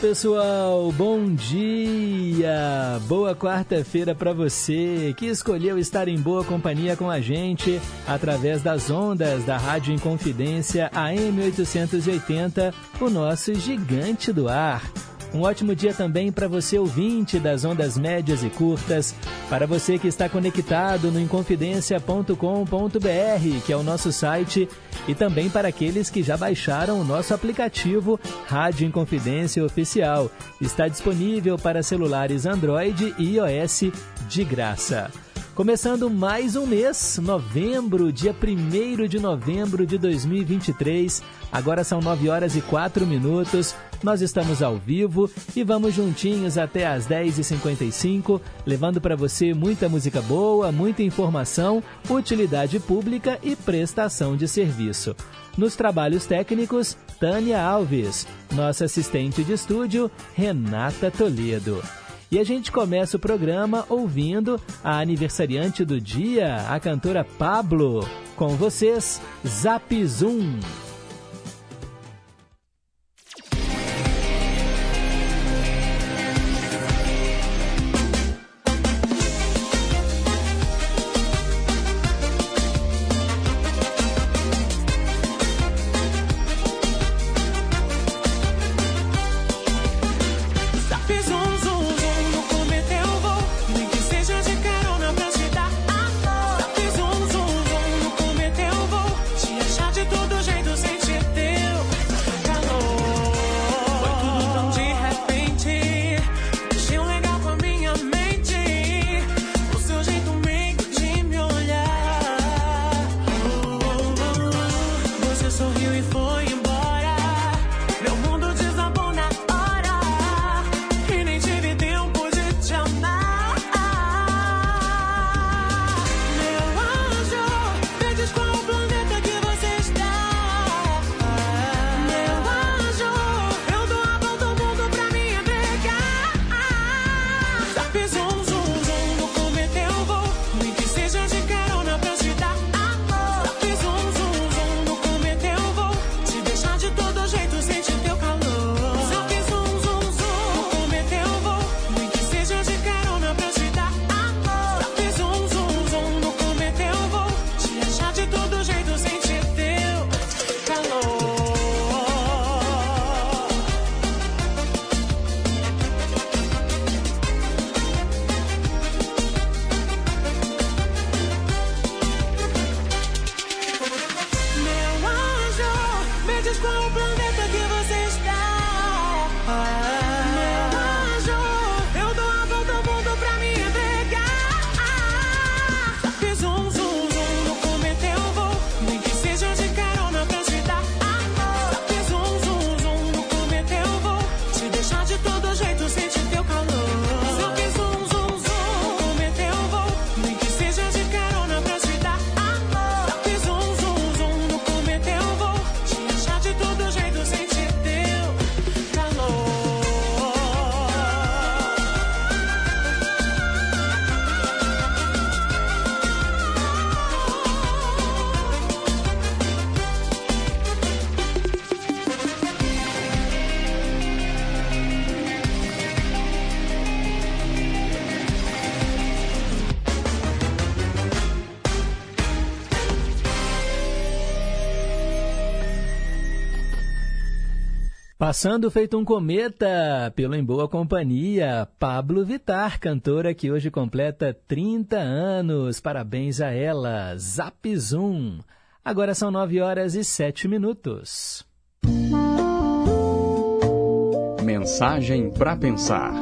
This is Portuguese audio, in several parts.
Pessoal. Bom dia. Boa quarta-feira para você que escolheu estar em boa companhia com a gente através das ondas da Rádio Inconfidência AM 880, o nosso gigante do ar. Um ótimo dia também para você ouvinte das ondas médias e curtas, para você que está conectado no inconfidencia.com.br, que é o nosso site, e também para aqueles que já baixaram o nosso aplicativo Rádio Inconfidência Oficial. Está disponível para celulares Android e iOS de graça. Começando mais um mês, novembro, dia 1 de novembro de 2023. Agora são 9 horas e 4 minutos. Nós estamos ao vivo e vamos juntinhos até às 10h55, levando para você muita música boa, muita informação, utilidade pública e prestação de serviço. Nos trabalhos técnicos, Tânia Alves. Nossa assistente de estúdio, Renata Toledo. E a gente começa o programa ouvindo a aniversariante do dia, a cantora Pablo. Com vocês, Zap Zoom. Passando feito um cometa pelo Em Boa Companhia, Pablo Vitar, cantora que hoje completa 30 anos. Parabéns a ela, Zap Zoom. Agora são 9 horas e 7 minutos. Mensagem para pensar.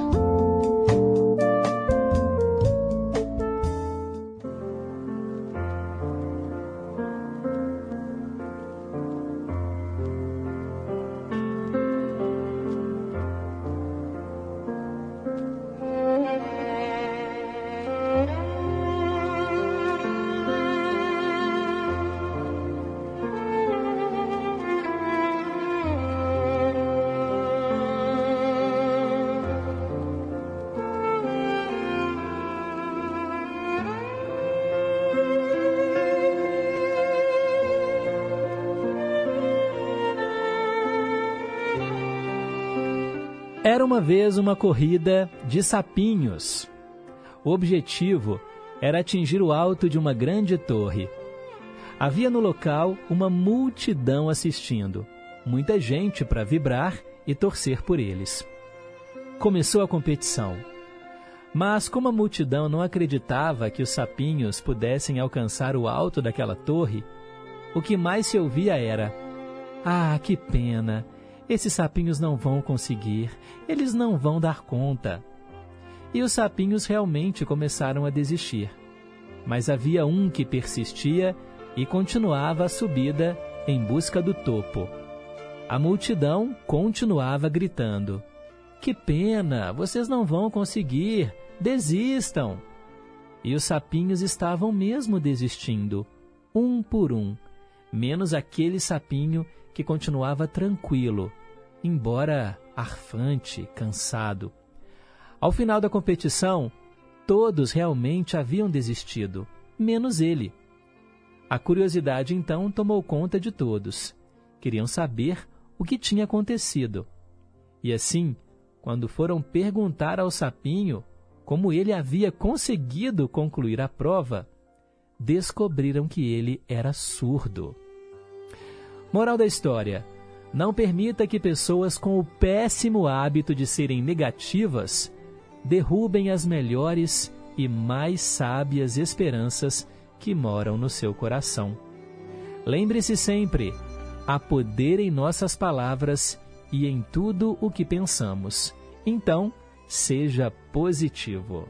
Uma vez uma corrida de sapinhos. O objetivo era atingir o alto de uma grande torre. Havia no local uma multidão assistindo, muita gente para vibrar e torcer por eles. Começou a competição. Mas como a multidão não acreditava que os sapinhos pudessem alcançar o alto daquela torre, o que mais se ouvia era: Ah, que pena! Esses sapinhos não vão conseguir, eles não vão dar conta. E os sapinhos realmente começaram a desistir. Mas havia um que persistia e continuava a subida em busca do topo. A multidão continuava gritando: Que pena, vocês não vão conseguir, desistam! E os sapinhos estavam mesmo desistindo, um por um, menos aquele sapinho que continuava tranquilo, embora arfante, cansado. Ao final da competição, todos realmente haviam desistido, menos ele. A curiosidade então tomou conta de todos. Queriam saber o que tinha acontecido. E assim, quando foram perguntar ao sapinho como ele havia conseguido concluir a prova, descobriram que ele era surdo. Moral da história: não permita que pessoas com o péssimo hábito de serem negativas derrubem as melhores e mais sábias esperanças que moram no seu coração. Lembre-se sempre: há poder em nossas palavras e em tudo o que pensamos. Então, seja positivo.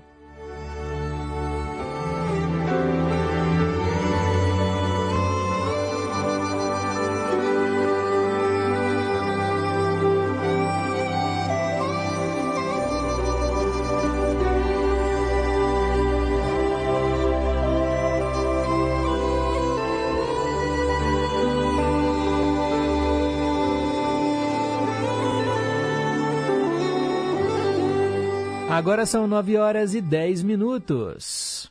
Agora são 9 horas e 10 minutos.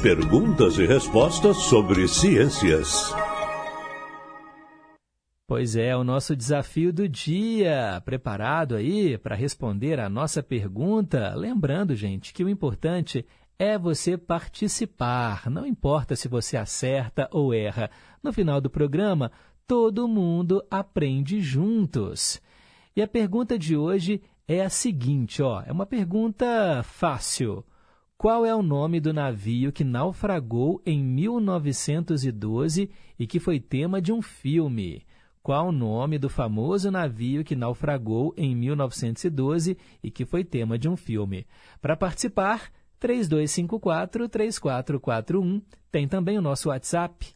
Perguntas e respostas sobre ciências. Pois é, o nosso desafio do dia. Preparado aí para responder a nossa pergunta? Lembrando, gente, que o importante é você participar. Não importa se você acerta ou erra. No final do programa, todo mundo aprende juntos. E a pergunta de hoje é a seguinte, ó, é uma pergunta fácil. Qual é o nome do navio que naufragou em 1912 e que foi tema de um filme? Qual o nome do famoso navio que naufragou em 1912 e que foi tema de um filme? Para participar, 3254-3441. Tem também o nosso WhatsApp,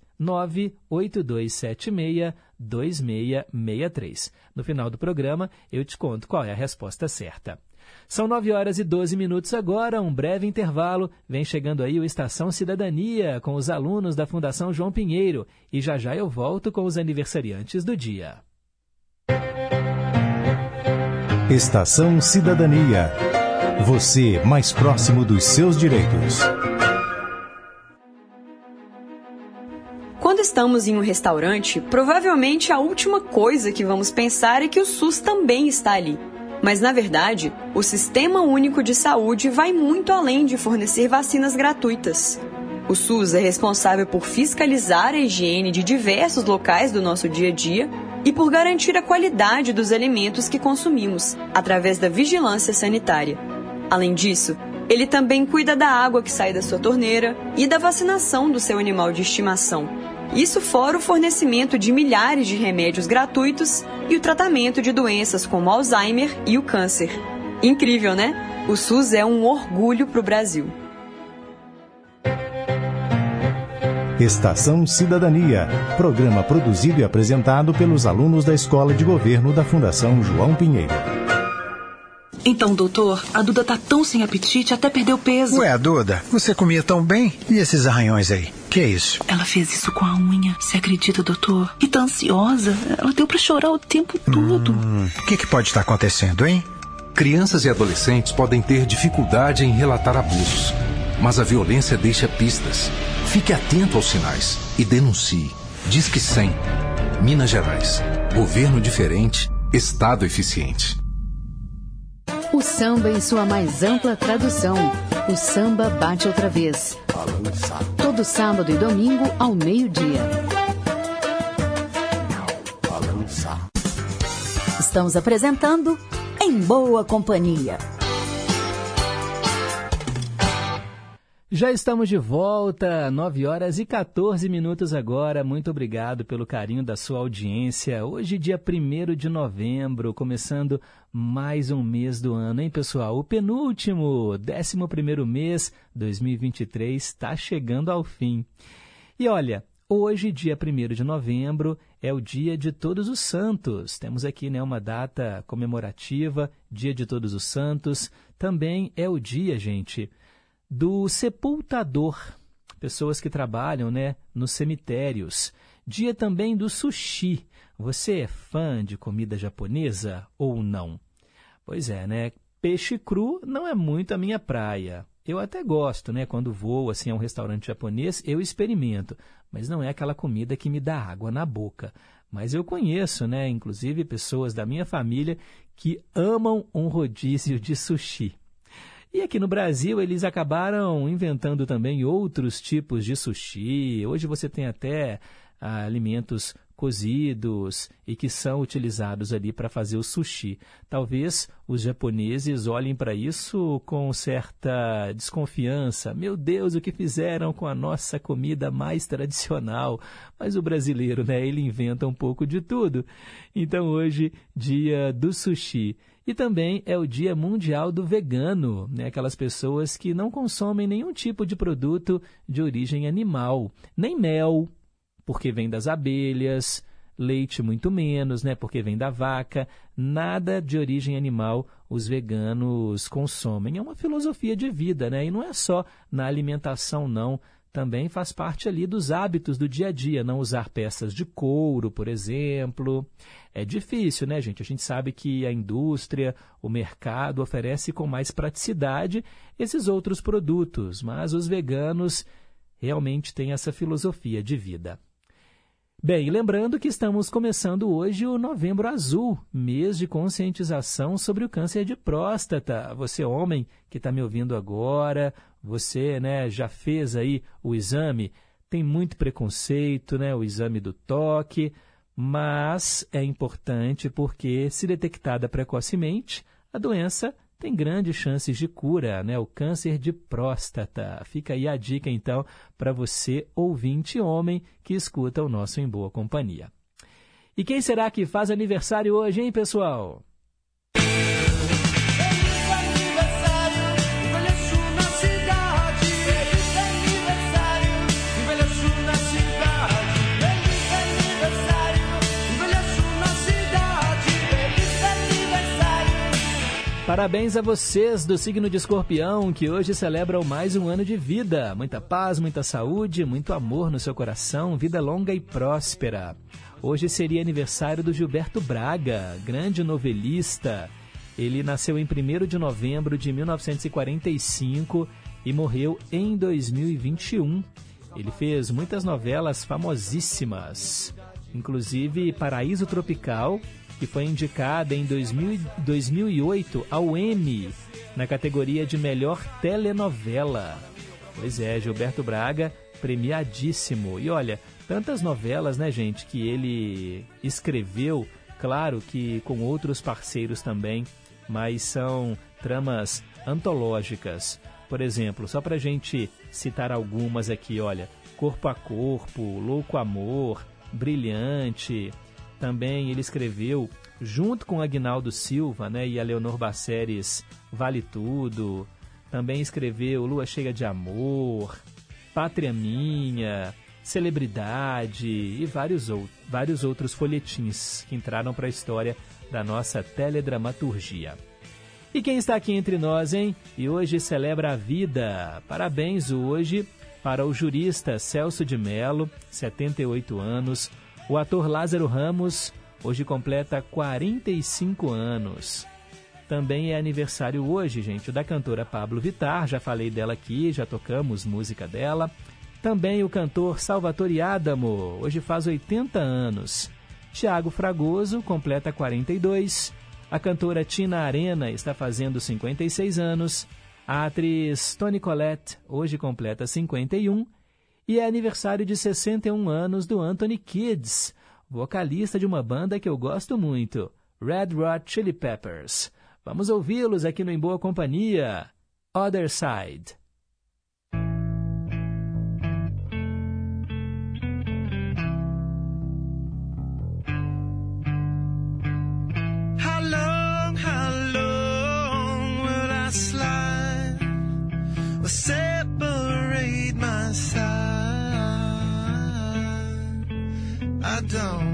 98276-2663. No final do programa, eu te conto qual é a resposta certa. São 9 horas e 12 minutos agora, um breve intervalo. Vem chegando aí o Estação Cidadania com os alunos da Fundação João Pinheiro. E já já eu volto com os aniversariantes do dia. Estação Cidadania. Você mais próximo dos seus direitos. Quando estamos em um restaurante, provavelmente a última coisa que vamos pensar é que o SUS também está ali. Mas, na verdade, o Sistema Único de Saúde vai muito além de fornecer vacinas gratuitas. O SUS é responsável por fiscalizar a higiene de diversos locais do nosso dia a dia e por garantir a qualidade dos alimentos que consumimos, através da vigilância sanitária. Além disso, ele também cuida da água que sai da sua torneira e da vacinação do seu animal de estimação. Isso fora o fornecimento de milhares de remédios gratuitos e o tratamento de doenças como Alzheimer e o câncer. Incrível, né? O SUS é um orgulho para o Brasil. Estação Cidadania, programa produzido e apresentado pelos alunos da Escola de Governo da Fundação João Pinheiro. Então, doutor, a Duda tá tão sem apetite, até perdeu peso. Ué, Duda, você comia tão bem? E esses arranhões aí? Que é isso? Ela fez isso com a unha. Você acredita, doutor? E tá ansiosa. Ela deu para chorar o tempo todo. O hum, que, que pode estar acontecendo, hein? Crianças e adolescentes podem ter dificuldade em relatar abusos, mas a violência deixa pistas. Fique atento aos sinais e denuncie. Diz que 100. Minas Gerais. Governo diferente, Estado eficiente. O samba em sua mais ampla tradução. O samba bate outra vez. Todo sábado e domingo ao meio-dia. Estamos apresentando Em Boa Companhia. Já estamos de volta, 9 horas e 14 minutos agora. Muito obrigado pelo carinho da sua audiência. Hoje, dia 1 de novembro, começando mais um mês do ano, hein, pessoal? O penúltimo, 11 mês 2023, está chegando ao fim. E olha, hoje, dia 1 de novembro, é o dia de Todos os Santos. Temos aqui né, uma data comemorativa, Dia de Todos os Santos. Também é o dia, gente do sepultador, pessoas que trabalham né, nos cemitérios. Dia também do sushi. Você é fã de comida japonesa ou não? Pois é, né? Peixe cru não é muito a minha praia. Eu até gosto, né? Quando vou assim a um restaurante japonês, eu experimento, mas não é aquela comida que me dá água na boca. Mas eu conheço, né, inclusive pessoas da minha família que amam um rodízio de sushi. E aqui no Brasil eles acabaram inventando também outros tipos de sushi. Hoje você tem até ah, alimentos cozidos e que são utilizados ali para fazer o sushi. Talvez os japoneses olhem para isso com certa desconfiança. Meu Deus, o que fizeram com a nossa comida mais tradicional? Mas o brasileiro, né, ele inventa um pouco de tudo. Então hoje, dia do sushi. E também é o Dia Mundial do Vegano, né? aquelas pessoas que não consomem nenhum tipo de produto de origem animal, nem mel, porque vem das abelhas, leite muito menos, né, porque vem da vaca, nada de origem animal os veganos consomem. É uma filosofia de vida, né? E não é só na alimentação não, também faz parte ali dos hábitos do dia a dia, não usar peças de couro, por exemplo. É difícil, né, gente? A gente sabe que a indústria, o mercado oferece com mais praticidade esses outros produtos, mas os veganos realmente têm essa filosofia de vida. Bem, lembrando que estamos começando hoje o Novembro Azul, mês de conscientização sobre o câncer de próstata. Você, homem que está me ouvindo agora, você né, já fez aí o exame, tem muito preconceito, né, o exame do toque, mas é importante porque, se detectada precocemente, a doença tem grandes chances de cura, né? O câncer de próstata. Fica aí a dica, então, para você, ouvinte homem, que escuta o nosso Em Boa Companhia. E quem será que faz aniversário hoje, hein, pessoal? Parabéns a vocês do signo de escorpião que hoje celebram mais um ano de vida. Muita paz, muita saúde, muito amor no seu coração, vida longa e próspera. Hoje seria aniversário do Gilberto Braga, grande novelista. Ele nasceu em 1 de novembro de 1945 e morreu em 2021. Ele fez muitas novelas famosíssimas, inclusive Paraíso Tropical que foi indicada em 2000, 2008 ao Emmy na categoria de melhor telenovela. Pois é, Gilberto Braga, premiadíssimo. E olha, tantas novelas, né, gente, que ele escreveu, claro que com outros parceiros também, mas são tramas antológicas. Por exemplo, só para gente citar algumas aqui, olha, Corpo a Corpo, Louco Amor, Brilhante, também ele escreveu, junto com Agnaldo Silva né, e a Leonor Baceres, Vale Tudo. Também escreveu Lua Cheia de Amor, Pátria Minha, Celebridade e vários, ou, vários outros folhetins que entraram para a história da nossa teledramaturgia. E quem está aqui entre nós, hein? E hoje celebra a vida. Parabéns hoje para o jurista Celso de Mello, 78 anos, o ator Lázaro Ramos hoje completa 45 anos. Também é aniversário hoje, gente, da cantora Pablo Vitar, já falei dela aqui, já tocamos música dela. Também o cantor Salvatore Adamo, hoje faz 80 anos. Tiago Fragoso completa 42. A cantora Tina Arena está fazendo 56 anos. A atriz Toni Collette hoje completa 51 e é aniversário de 61 anos do Anthony Kids, vocalista de uma banda que eu gosto muito, Red Hot Chili Peppers. Vamos ouvi-los aqui no Em Boa Companhia. Other Side. down.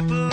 Triple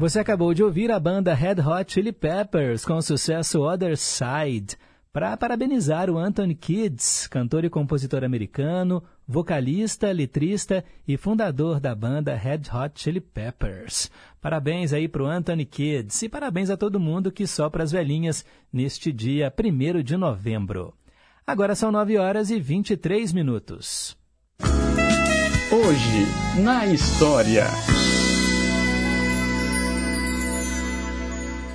Você acabou de ouvir a banda Red Hot Chili Peppers com o sucesso Other Side, para parabenizar o Anthony Kids, cantor e compositor americano, vocalista, letrista e fundador da banda Red Hot Chili Peppers. Parabéns aí pro Anthony Kids e parabéns a todo mundo que sopra as velhinhas neste dia 1 de novembro. Agora são 9 horas e 23 minutos. Hoje, na história.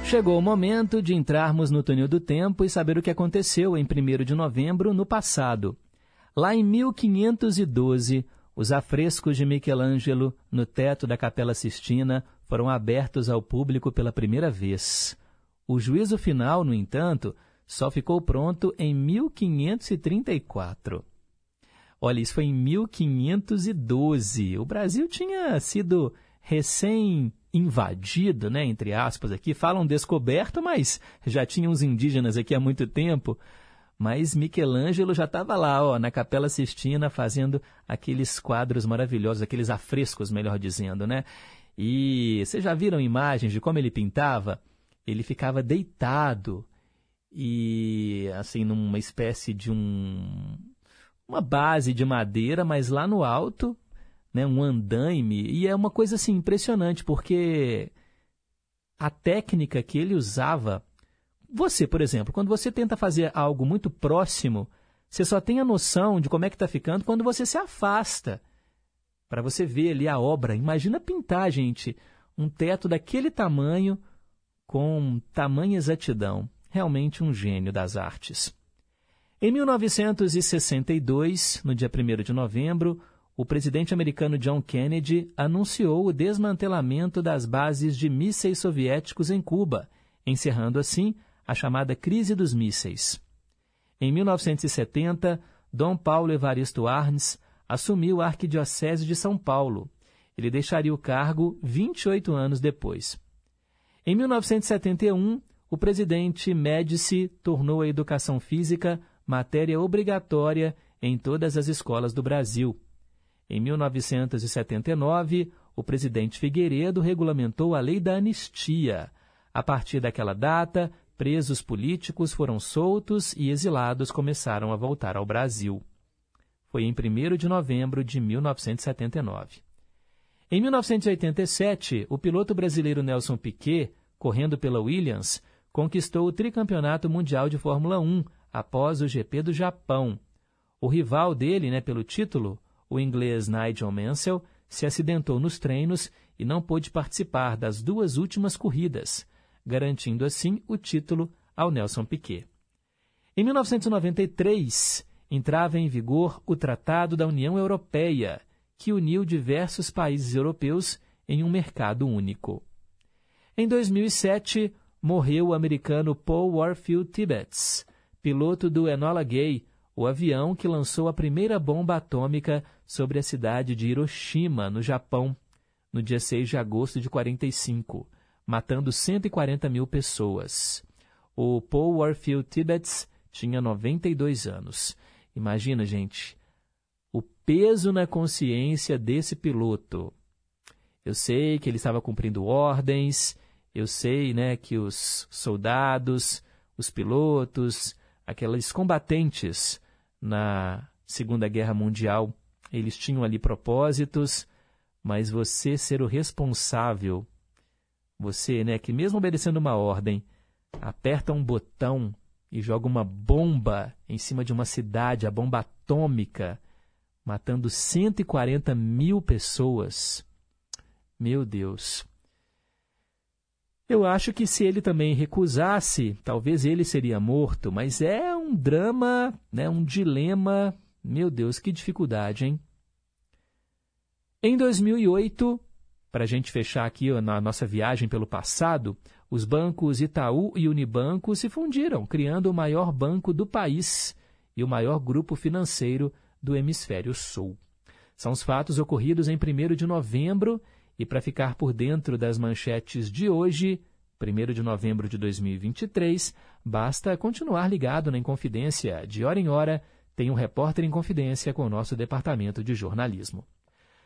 Chegou o momento de entrarmos no túnel do tempo e saber o que aconteceu em 1 de novembro no passado. Lá em 1512, os afrescos de Michelangelo no teto da Capela Sistina foram abertos ao público pela primeira vez. O juízo final, no entanto, só ficou pronto em 1534. Olha, isso foi em 1512. O Brasil tinha sido recém invadido, né, entre aspas aqui, falam descoberto, mas já tinha uns indígenas aqui há muito tempo. Mas Michelangelo já estava lá, ó, na Capela Sistina, fazendo aqueles quadros maravilhosos, aqueles afrescos, melhor dizendo, né? E vocês já viram imagens de como ele pintava? Ele ficava deitado e assim numa espécie de um uma base de madeira, mas lá no alto né, um andaime, e é uma coisa assim impressionante, porque a técnica que ele usava, você, por exemplo, quando você tenta fazer algo muito próximo, você só tem a noção de como é que está ficando quando você se afasta, para você ver ali a obra. Imagina pintar, gente, um teto daquele tamanho com tamanha exatidão. Realmente um gênio das artes. Em 1962, no dia 1 de novembro, o presidente americano John Kennedy anunciou o desmantelamento das bases de mísseis soviéticos em Cuba, encerrando assim a chamada crise dos mísseis. Em 1970, Dom Paulo Evaristo Arns assumiu a Arquidiocese de São Paulo. Ele deixaria o cargo 28 anos depois. Em 1971, o presidente Médici tornou a educação física matéria obrigatória em todas as escolas do Brasil. Em 1979, o presidente Figueiredo regulamentou a lei da anistia. A partir daquela data, presos políticos foram soltos e exilados começaram a voltar ao Brasil. Foi em 1 de novembro de 1979. Em 1987, o piloto brasileiro Nelson Piquet, correndo pela Williams, conquistou o tricampeonato mundial de Fórmula 1 após o GP do Japão. O rival dele, né, pelo título, o inglês Nigel Mansell se acidentou nos treinos e não pôde participar das duas últimas corridas, garantindo assim o título ao Nelson Piquet. Em 1993, entrava em vigor o Tratado da União Europeia, que uniu diversos países europeus em um mercado único. Em 2007, morreu o americano Paul Warfield Tibbets, piloto do Enola Gay, o avião que lançou a primeira bomba atômica sobre a cidade de Hiroshima, no Japão, no dia 6 de agosto de 45, matando 140 mil pessoas. O Paul Warfield Tibbets tinha 92 anos. Imagina, gente, o peso na consciência desse piloto. Eu sei que ele estava cumprindo ordens, eu sei né, que os soldados, os pilotos, aqueles combatentes na Segunda Guerra Mundial, eles tinham ali propósitos, mas você ser o responsável, você, né, que mesmo obedecendo uma ordem, aperta um botão e joga uma bomba em cima de uma cidade, a bomba atômica, matando 140 mil pessoas. Meu Deus. Eu acho que se ele também recusasse, talvez ele seria morto, mas é um drama, né, um dilema. Meu Deus, que dificuldade, hein? Em 2008, para a gente fechar aqui na nossa viagem pelo passado, os bancos Itaú e Unibanco se fundiram, criando o maior banco do país e o maior grupo financeiro do hemisfério sul. São os fatos ocorridos em 1 de novembro e para ficar por dentro das manchetes de hoje, 1 de novembro de 2023, basta continuar ligado na Inconfidência. De hora em hora, tem um repórter em confidência com o nosso departamento de jornalismo.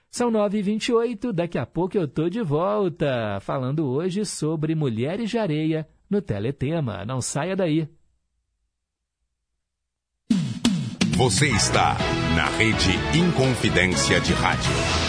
São 9h28, daqui a pouco eu tô de volta, falando hoje sobre mulheres de areia no Teletema. Não saia daí. Você está na rede Inconfidência de Rádio.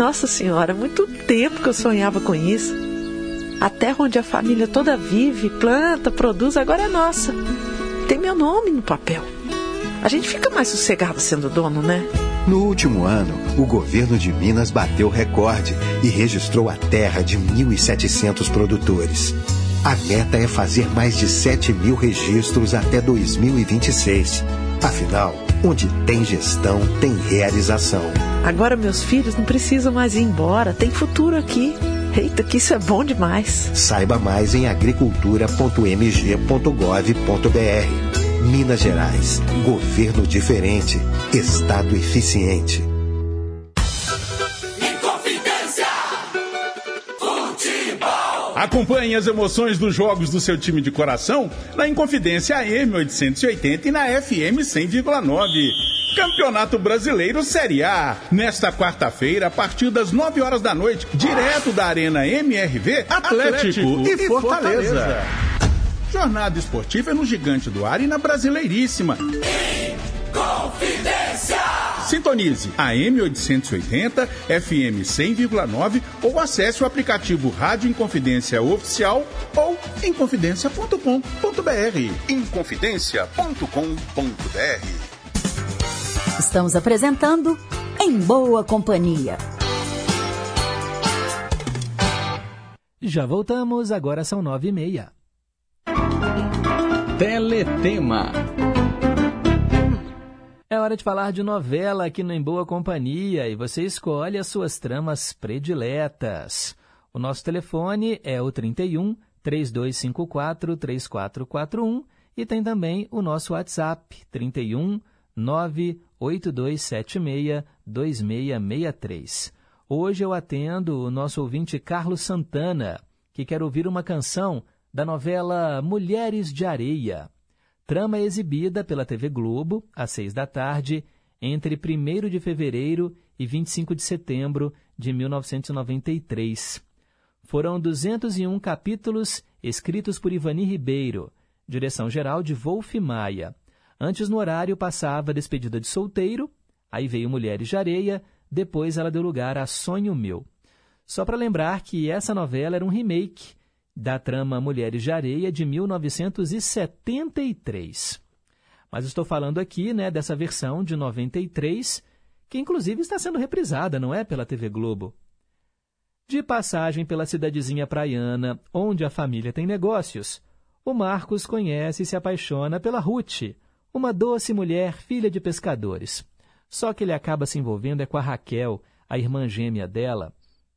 Nossa Senhora, muito tempo que eu sonhava com isso. A terra onde a família toda vive, planta, produz, agora é nossa. Tem meu nome no papel. A gente fica mais sossegado sendo dono, né? No último ano, o governo de Minas bateu recorde e registrou a terra de 1.700 produtores. A meta é fazer mais de 7 mil registros até 2026. Afinal, onde tem gestão, tem realização. Agora meus filhos não precisam mais ir embora, tem futuro aqui. Eita, que isso é bom demais. Saiba mais em agricultura.mg.gov.br. Minas Gerais. Governo diferente. Estado eficiente. Acompanhe as emoções dos jogos do seu time de coração na Inconfidência AM 880 e na FM 100,9. Campeonato Brasileiro Série A. Nesta quarta-feira, a partir das 9 horas da noite, direto da Arena MRV, Atlético, Atlético e, Fortaleza. Fortaleza. Jornada esportiva é no Gigante do Ar e na Brasileiríssima. Confidência! Sintonize a M880, FM 100,9 ou acesse o aplicativo Rádio Inconfidência Oficial ou inconfidencia.com.br. Inconfidencia.com.br. Estamos apresentando Em Boa Companhia. Já voltamos, agora são nove e meia. Teletema. É hora de falar de novela aqui no Em Boa Companhia e você escolhe as suas tramas prediletas. O nosso telefone é o 31 3254 3441 e tem também o nosso WhatsApp 31 98276 2663. Hoje eu atendo o nosso ouvinte Carlos Santana, que quer ouvir uma canção da novela Mulheres de Areia. Trama exibida pela TV Globo, às seis da tarde, entre 1 de fevereiro e 25 de setembro de 1993. Foram 201 capítulos escritos por Ivani Ribeiro, direção-geral de Wolf Maia. Antes, no horário, passava Despedida de Solteiro, aí veio Mulheres de Areia, depois ela deu lugar a Sonho Meu. Só para lembrar que essa novela era um remake da trama Mulheres de Areia de 1973. Mas estou falando aqui, né, dessa versão de 93, que inclusive está sendo reprisada, não é, pela TV Globo. De passagem pela cidadezinha praiana, onde a família tem negócios, o Marcos conhece e se apaixona pela Ruth, uma doce mulher filha de pescadores. Só que ele acaba se envolvendo é com a Raquel, a irmã gêmea dela,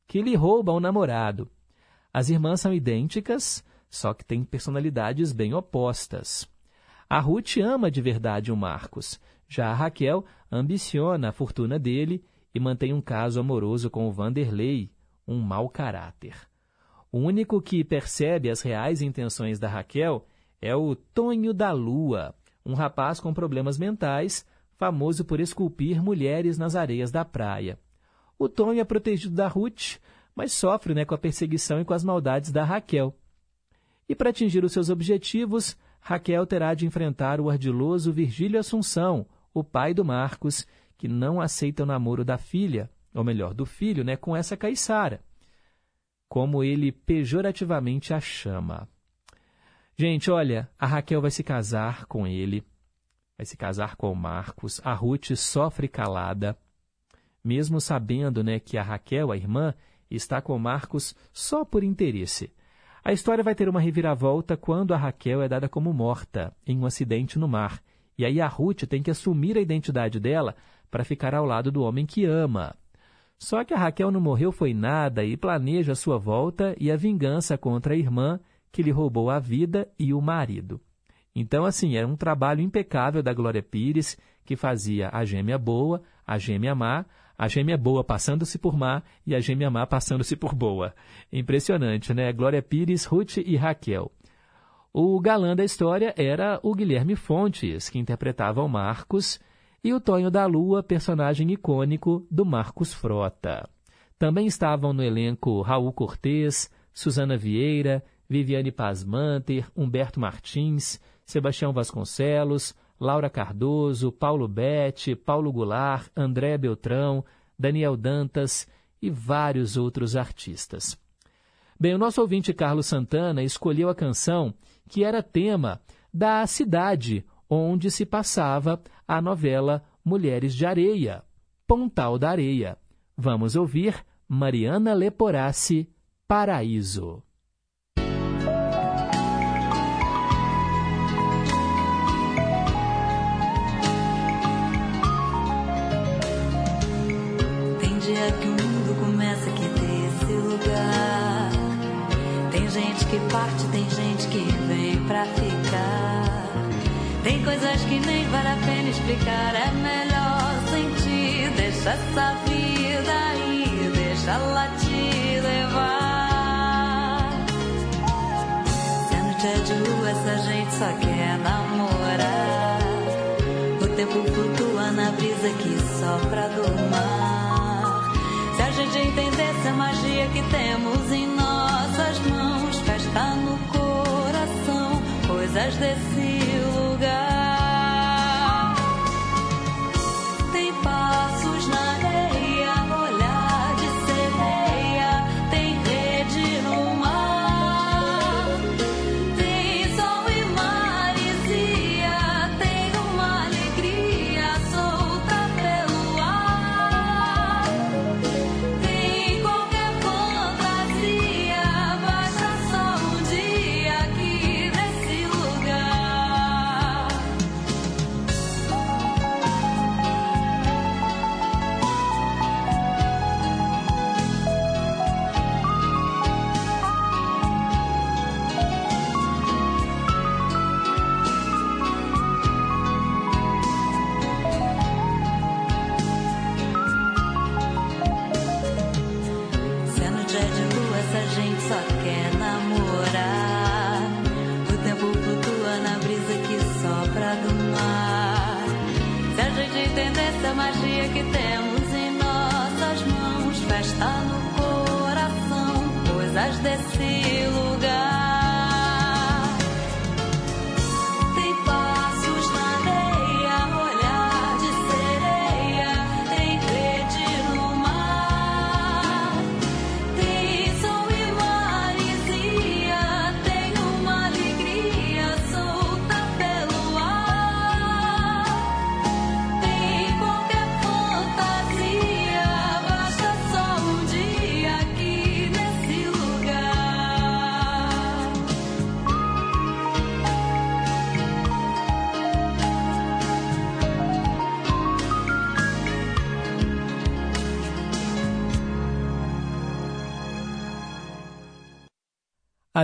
que lhe rouba o namorado. As irmãs são idênticas, só que têm personalidades bem opostas. A Ruth ama de verdade o Marcos, já a Raquel ambiciona a fortuna dele e mantém um caso amoroso com o Vanderlei, um mau caráter. O único que percebe as reais intenções da Raquel é o Tonho da Lua, um rapaz com problemas mentais, famoso por esculpir mulheres nas areias da praia. O Tonho é protegido da Ruth, mas sofre né, com a perseguição e com as maldades da Raquel. E para atingir os seus objetivos, Raquel terá de enfrentar o ardiloso Virgílio Assunção, o pai do Marcos, que não aceita o namoro da filha, ou melhor, do filho, né, com essa caiçara, como ele pejorativamente a chama. Gente, olha, a Raquel vai se casar com ele, vai se casar com o Marcos, a Ruth sofre calada, mesmo sabendo né, que a Raquel, a irmã, está com Marcos só por interesse. A história vai ter uma reviravolta quando a Raquel é dada como morta em um acidente no mar. E aí a Ruth tem que assumir a identidade dela para ficar ao lado do homem que ama. Só que a Raquel não morreu foi nada e planeja a sua volta e a vingança contra a irmã que lhe roubou a vida e o marido. Então, assim, era um trabalho impecável da Glória Pires, que fazia a gêmea boa, a gêmea má, A gêmea boa passando-se por má e a gêmea má passando-se por boa. Impressionante, né? Glória Pires, Ruth e Raquel. O galã da história era o Guilherme Fontes, que interpretava o Marcos, e o Tonho da Lua, personagem icônico do Marcos Frota. Também estavam no elenco Raul Cortez, Suzana Vieira, Viviane Pasmanter, Humberto Martins, Sebastião Vasconcelos, Laura Cardoso, Paulo Betti, Paulo Goulart, André Beltrão, Daniel Dantas e vários outros artistas. Bem, o nosso ouvinte Carlos Santana escolheu a canção que era tema da cidade onde se passava a novela Mulheres de Areia, Pontal da Areia. Vamos ouvir Mariana Leporassi, Paraíso. Que parte, tem gente que vem pra ficar. Tem coisas que nem vale a pena explicar. É melhor sentir, deixa essa vida aí, deixa ela te levar. Se a noite é de lua, essa gente só quer namorar. O tempo flutua na brisa que sopra do mar. Se a gente entendesse a magia que temos em coisas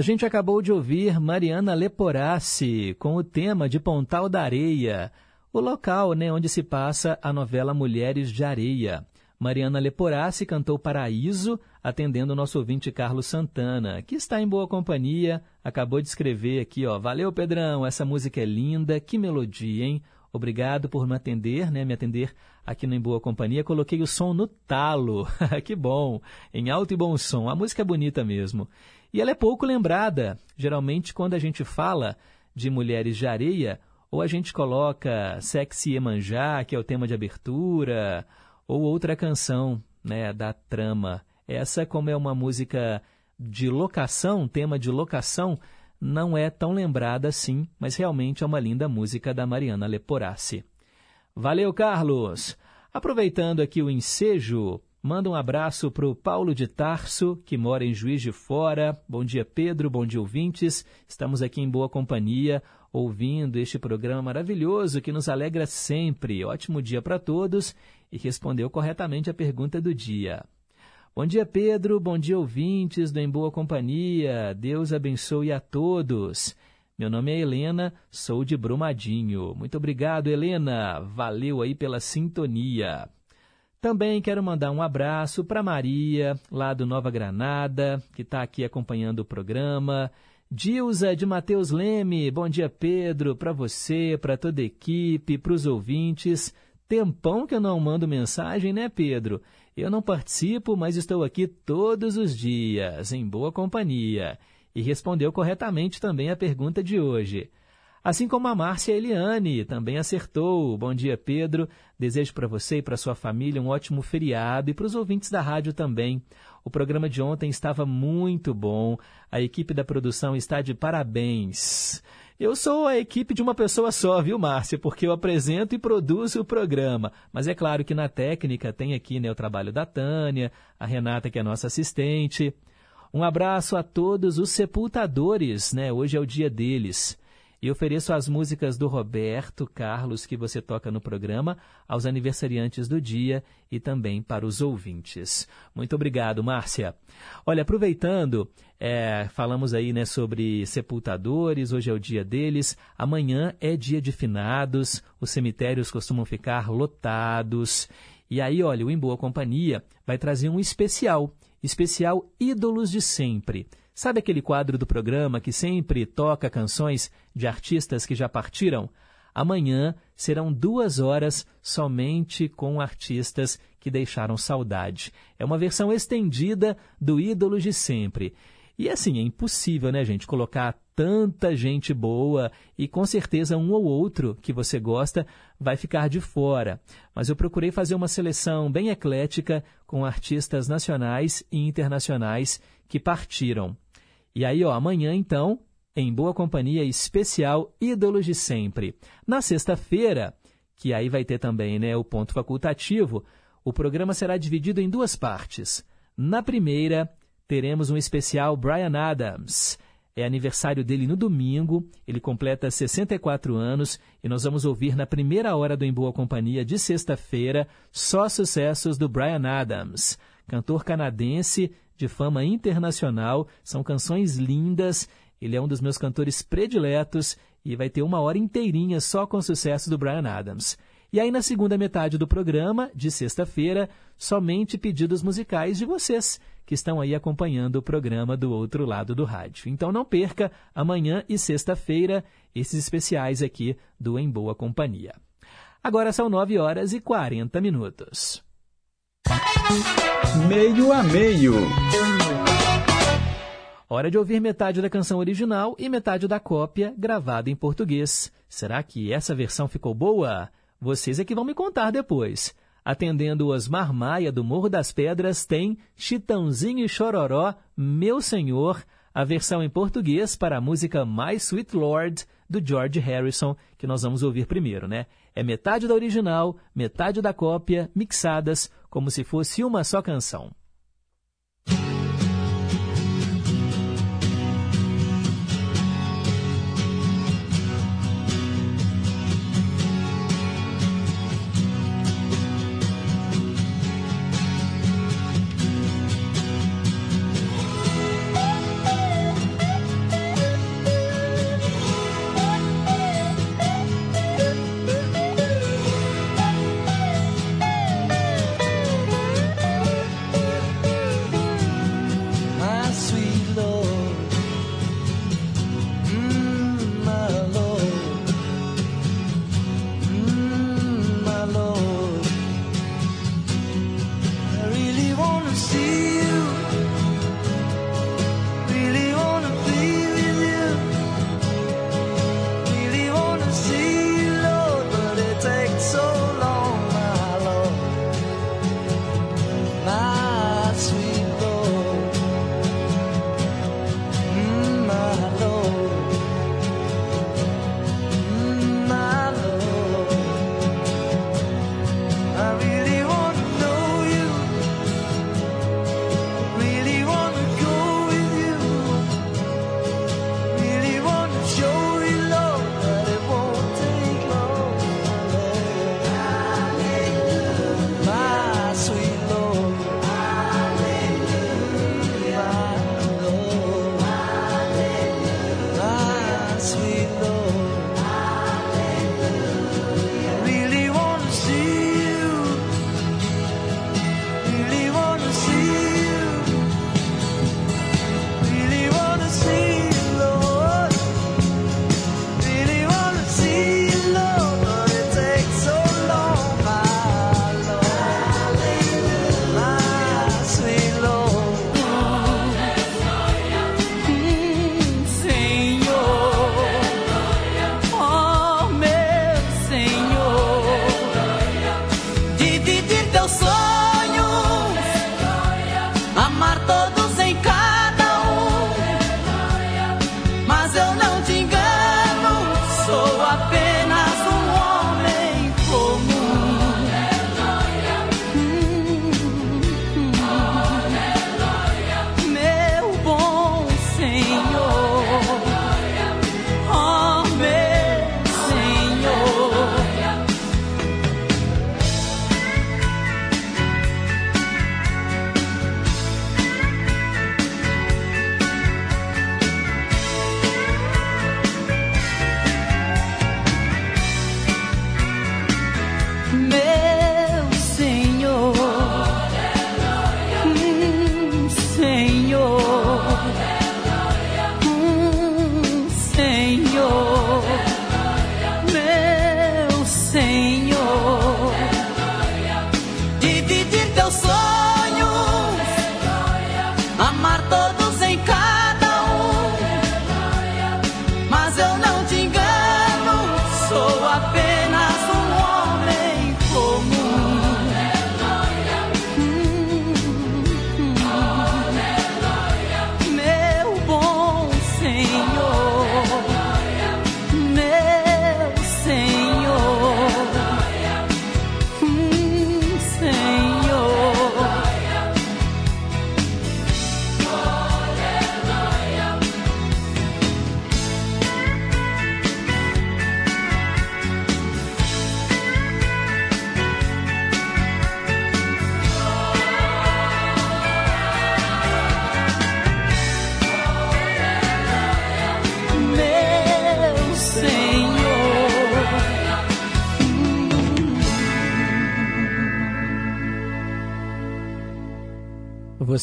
A gente acabou de ouvir Mariana Leporassi com o tema de Pontal da Areia, o local né, onde se passa a novela Mulheres de Areia. Mariana Leporassi cantou Paraíso, atendendo o nosso ouvinte Carlos Santana, que está em boa companhia, acabou de escrever aqui, ó. Valeu, Pedrão, essa música é linda, que melodia, hein? Obrigado por me atender, né? Me atender aqui no Em Boa Companhia. Coloquei o som no talo. que bom! Em alto e bom som. A música é bonita mesmo. E ela é pouco lembrada. Geralmente, quando a gente fala de mulheres de areia, ou a gente coloca Sexy Emanjá, que é o tema de abertura, ou outra canção né, da trama. Essa, como é uma música de locação, tema de locação, não é tão lembrada assim, mas realmente é uma linda música da Mariana Leporassi. Valeu, Carlos! Aproveitando aqui o ensejo, manda um abraço para o Paulo de Tarso, que mora em Juiz de Fora. Bom dia, Pedro. Bom dia, ouvintes. Estamos aqui em boa companhia, ouvindo este programa maravilhoso que nos alegra sempre. Ótimo dia para todos e respondeu corretamente a pergunta do dia. Bom dia, Pedro. Bom dia, ouvintes do Em Boa Companhia. Deus abençoe a todos. Meu nome é Helena, sou de Brumadinho. Muito obrigado, Helena. Valeu aí pela sintonia. Também quero mandar um abraço para Maria, lá do Nova Granada, que está aqui acompanhando o programa. Dilza de Matheus Leme, bom dia Pedro, para você, para toda a equipe, para os ouvintes. Tempão que eu não mando mensagem, né, Pedro? Eu não participo, mas estou aqui todos os dias, em boa companhia. E respondeu corretamente também a pergunta de hoje. Assim como a Márcia Eliane também acertou. Bom dia, Pedro. Desejo para você e para sua família um ótimo feriado e para os ouvintes da rádio também. O programa de ontem estava muito bom. A equipe da produção está de parabéns. Eu sou a equipe de uma pessoa só, viu, Márcia? Porque eu apresento e produzo o programa. Mas é claro que na técnica tem aqui né, o trabalho da Tânia, a Renata, que é nossa assistente. Um abraço a todos os sepultadores, né? Hoje é o dia deles. E ofereço as músicas do Roberto Carlos que você toca no programa aos aniversariantes do dia e também para os ouvintes. Muito obrigado, Márcia. Olha, aproveitando, é, falamos aí né, sobre sepultadores, hoje é o dia deles, amanhã é dia de finados, os cemitérios costumam ficar lotados. E aí, olha, o Em Boa Companhia vai trazer um especial, especial Ídolos de Sempre. Sabe aquele quadro do programa que sempre toca canções de artistas que já partiram? Amanhã serão duas horas somente com artistas que deixaram saudade. É uma versão estendida do Ídolos de Sempre. E assim, é impossível, né, gente, colocar tanta gente boa e com certeza um ou outro que você gosta vai ficar de fora. Mas eu procurei fazer uma seleção bem eclética com artistas nacionais e internacionais que partiram. E aí, ó, amanhã então, em boa companhia especial Ídolos de Sempre. Na sexta-feira, que aí vai ter também né, o ponto facultativo, o programa será dividido em duas partes. Na primeira, teremos um especial Brian Adams. É aniversário dele no domingo, ele completa 64 anos e nós vamos ouvir na primeira hora do Em Boa Companhia de sexta-feira só sucessos do Brian Adams, cantor canadense de fama internacional, são canções lindas. Ele é um dos meus cantores prediletos e vai ter uma hora inteirinha só com o sucesso do Brian Adams. E aí, na segunda metade do programa, de sexta-feira, somente pedidos musicais de vocês, que estão aí acompanhando o programa do outro lado do rádio. Então não perca, amanhã e sexta-feira, esses especiais aqui do Em Boa Companhia. Agora são 9 horas e 40 minutos. Meio a meio. Hora de ouvir metade da canção original e metade da cópia gravada em português. Será que essa versão ficou boa? Vocês é que vão me contar depois. Atendendo Osmar Maia do Morro das Pedras, tem Chitãozinho e Chororó, Meu Senhor, a versão em português para a música My Sweet Lord, do George Harrison, que nós vamos ouvir primeiro, né? É metade da original, metade da cópia, mixadas como se fosse uma só canção.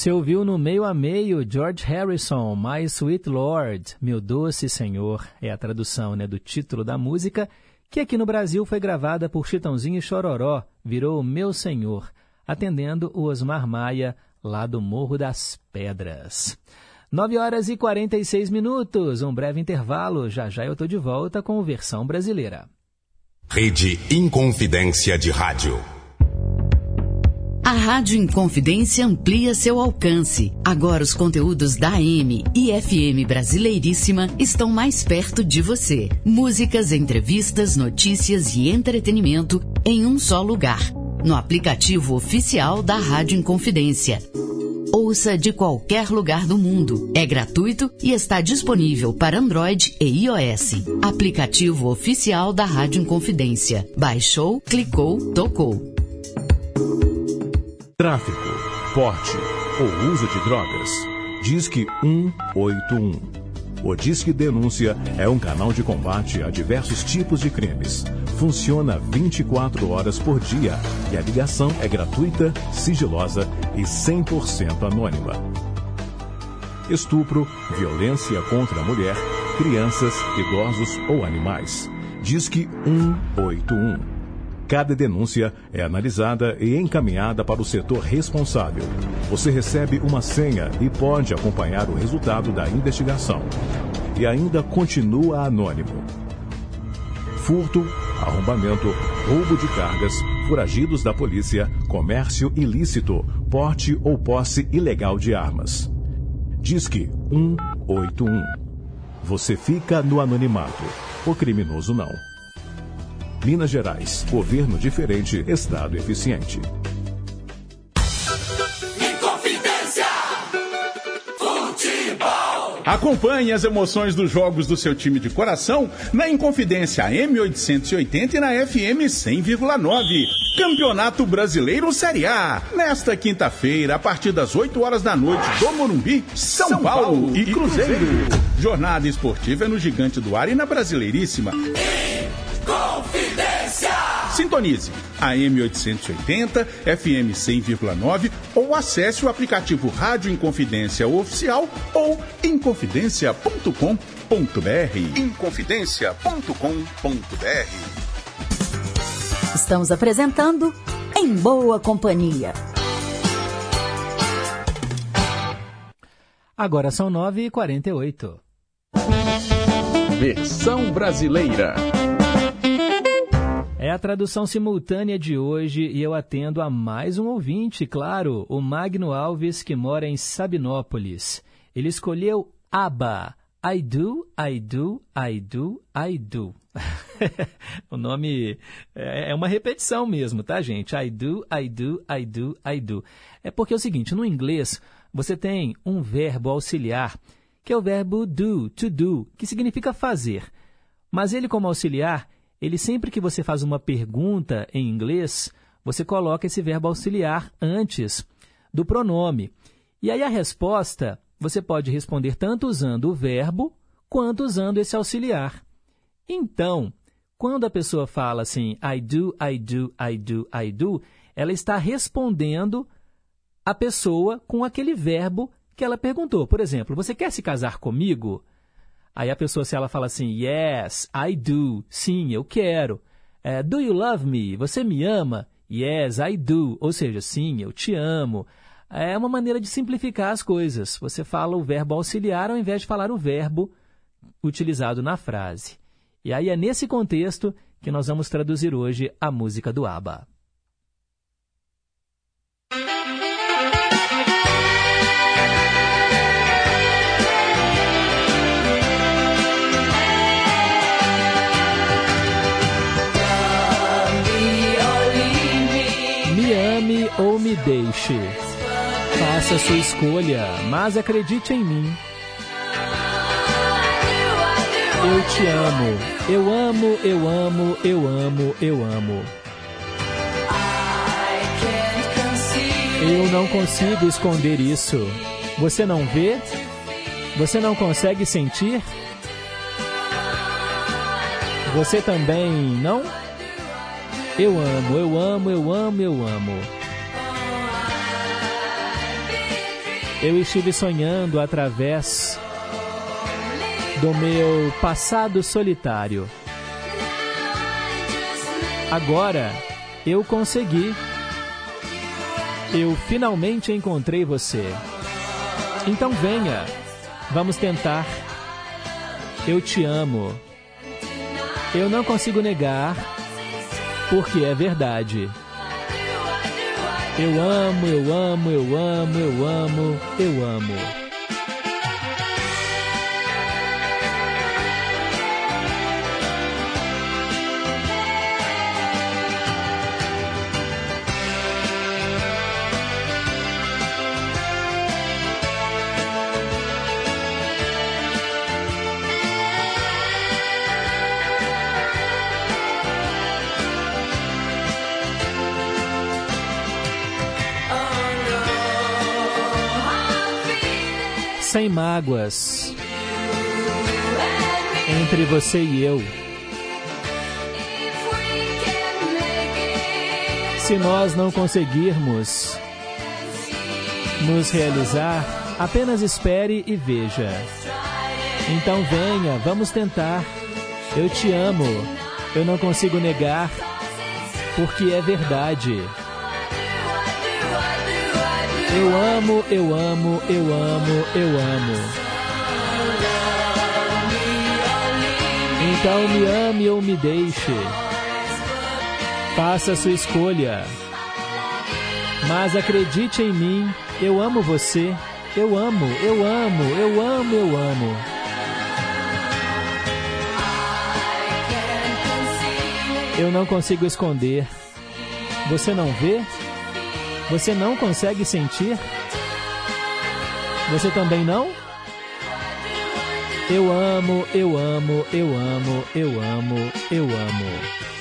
Você ouviu no meio a meio George Harrison, My Sweet Lord, Meu Doce Senhor, é a tradução né, do título da música, que aqui no Brasil foi gravada por Chitãozinho e Chororó, virou Meu Senhor, atendendo o Osmar Maia, lá do Morro das Pedras. 9 horas e 46 minutos, um breve intervalo, já já eu estou de volta com versão brasileira. Rede Inconfidência de Rádio. A Rádio Inconfidência amplia seu alcance. Agora os conteúdos da AM e FM Brasileiríssima estão mais perto de você. Músicas, entrevistas, notícias e entretenimento em um só lugar. No aplicativo oficial da Rádio Inconfidência. Ouça de qualquer lugar do mundo. É gratuito e está disponível para Android e iOS. Aplicativo oficial da Rádio Inconfidência. Baixou, clicou, tocou. Tráfico, porte ou uso de drogas. Disque 181. O Disque Denúncia é um canal de combate a diversos tipos de crimes. Funciona 24 horas por dia e a ligação é gratuita, sigilosa e 100% anônima. Estupro, violência contra a mulher, crianças, idosos ou animais. Disque 181. Cada denúncia é analisada e encaminhada para o setor responsável. Você recebe uma senha e pode acompanhar o resultado da investigação. E ainda continua anônimo. Furto, arrombamento, roubo de cargas, foragidos da polícia, comércio ilícito, porte ou posse ilegal de armas. Disque 181. Você fica no anonimato. O criminoso não. Minas Gerais. Governo diferente, Estado eficiente. Acompanhe as emoções dos jogos do seu time de coração na Inconfidência M880 e na FM 100,9. Campeonato Brasileiro Série A. Nesta quinta-feira, a partir das 8 horas da noite, do Morumbi, São, São Paulo, Paulo, e Cruzeiro. Cruzeiro. Jornada esportiva é no Gigante do Ar e na Brasileiríssima. Sintonize a M880, FM 100,9 ou acesse o aplicativo Rádio Inconfidência Oficial ou inconfidencia.com.br. Inconfidencia.com.br. Estamos apresentando Em Boa Companhia. Agora são 9h48. Versão brasileira. É a tradução simultânea de hoje e eu atendo a mais um ouvinte, claro, o Magno Alves, que mora em Sabinópolis. Ele escolheu ABBA. I do, I do, I do, I do. o nome é uma repetição mesmo, tá, gente? I do, I do, I do, I do. É porque é o seguinte, no inglês, você tem um verbo auxiliar, que é o verbo do, to do, que significa fazer. Mas ele, como auxiliar, ele sempre que você faz uma pergunta em inglês, você coloca esse verbo auxiliar antes do pronome. E aí a resposta, você pode responder tanto usando o verbo quanto usando esse auxiliar. Então, quando a pessoa fala assim, I do, I do, I do, I do, ela está respondendo a pessoa com aquele verbo que ela perguntou. Por exemplo, você quer se casar comigo? Aí a pessoa, se ela fala assim, yes, I do, sim, eu quero. É, do you love me? Você me ama? Yes, I do. Ou seja, sim, eu te amo. É uma maneira de simplificar as coisas. Você fala o verbo auxiliar ao invés de falar o verbo utilizado na frase. E aí é nesse contexto que nós vamos traduzir hoje a música do ABBA. Me deixe. Faça sua escolha, mas acredite em mim. Eu te amo, eu amo, eu amo, eu amo, eu amo. Eu não consigo esconder isso. Você não vê? Você não consegue sentir? Você também não? Eu amo, eu amo, eu amo, eu amo. Eu estive sonhando através do meu passado solitário. Agora eu consegui. Eu finalmente encontrei você. Então venha, vamos tentar. Eu te amo. Eu não consigo negar, porque é verdade. Eu amo, eu amo, eu amo, eu amo, eu amo. Sem mágoas entre você e eu. Se nós não conseguirmos nos realizar, apenas espere e veja. Então venha, vamos tentar. Eu te amo, eu não consigo negar, porque é verdade. Eu amo, eu amo, eu amo, eu amo. Então me ame ou me deixe. Faça sua escolha. Mas acredite em mim, eu amo você. Eu amo, eu amo, eu amo, eu amo. Eu não consigo esconder. Você não vê? Você não consegue sentir? Você também não? Eu amo, eu amo, eu amo, eu amo, eu amo.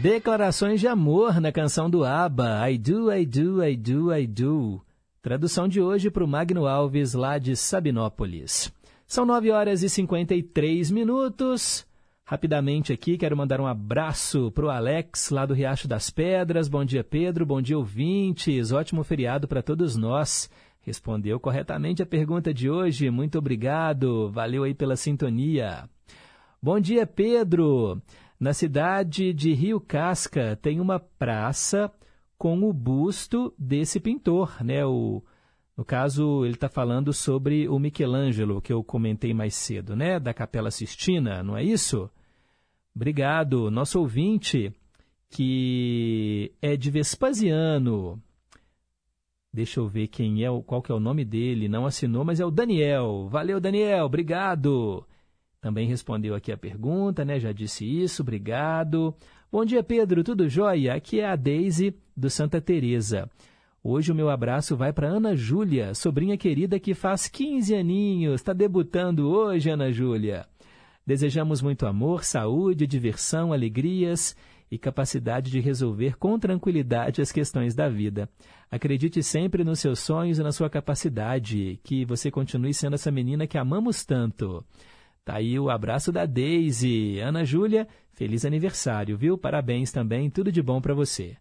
Declarações de amor na canção do ABBA, I Do, I Do, I Do, I Do. Tradução de hoje para o Magno Alves, lá de Sabinópolis. São 9 horas e 53 minutos. Rapidamente aqui, quero mandar um abraço para o Alex, lá do Riacho das Pedras. Bom dia, Pedro. Bom dia, ouvintes. Ótimo feriado para todos nós. Respondeu corretamente a pergunta de hoje. Muito obrigado. Valeu aí pela sintonia. Bom dia, Pedro. Na cidade de Rio Casca tem uma praça com o busto desse pintor, né? O, no caso, ele está falando sobre o Michelangelo, que eu comentei mais cedo, né? Da Capela Sistina, não é isso? Obrigado. Nosso ouvinte, que é de Vespasiano. Deixa eu ver quem é, qual que é o nome dele. Não assinou, mas é o Daniel. Valeu, Daniel. Obrigado. Também respondeu aqui a pergunta, né? Já disse isso, obrigado. Bom dia, Pedro, tudo jóia? Aqui é a Daisy do Santa Teresa. Hoje o meu abraço vai para Ana Júlia, sobrinha querida que faz 15 aninhos, está debutando hoje, Ana Júlia. Desejamos muito amor, saúde, diversão, alegrias e capacidade de resolver com tranquilidade as questões da vida. Acredite sempre nos seus sonhos e na sua capacidade, que você continue sendo essa menina que amamos tanto. Tá aí o abraço da Daisy. Ana Júlia, feliz aniversário, viu? Parabéns também, tudo de bom para você.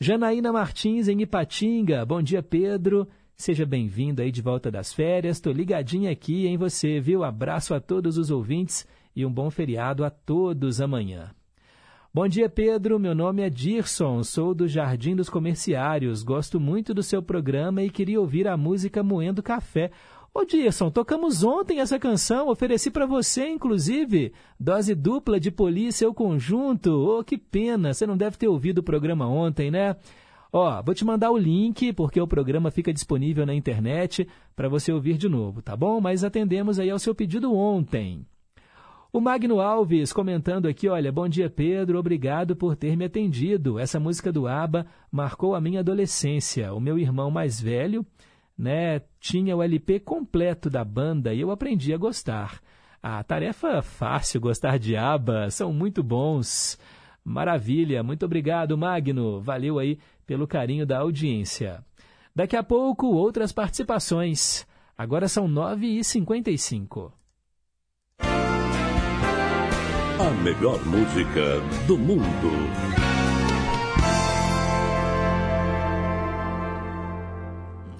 Janaína Martins, em Ipatinga. Bom dia, Pedro. Seja bem-vindo aí de volta das férias. Tô ligadinha aqui em você, viu? Abraço a todos os ouvintes e um bom feriado a todos amanhã. Bom dia, Pedro. Meu nome é Dirson, sou do Jardim dos Comerciários. Gosto muito do seu programa e queria ouvir a música Moendo Café. Ô Dirson, tocamos ontem essa canção, ofereci para você, inclusive. Dose dupla de polícia, o conjunto. Ô, oh, que pena, você não deve ter ouvido o programa ontem, né? Ó, vou te mandar o link, porque o programa fica disponível na internet para você ouvir de novo, tá bom? Mas atendemos aí ao seu pedido ontem. O Magno Alves comentando aqui, olha, bom dia Pedro, obrigado por ter me atendido. Essa música do ABBA marcou a minha adolescência. O meu irmão mais velho né, tinha o LP completo da banda e eu aprendi a gostar. A tarefa fácil gostar de ABBA, são muito bons. Maravilha, muito obrigado, Magno. Valeu aí pelo carinho da audiência. Daqui a pouco, outras participações. Agora são 9h55. A melhor música do mundo.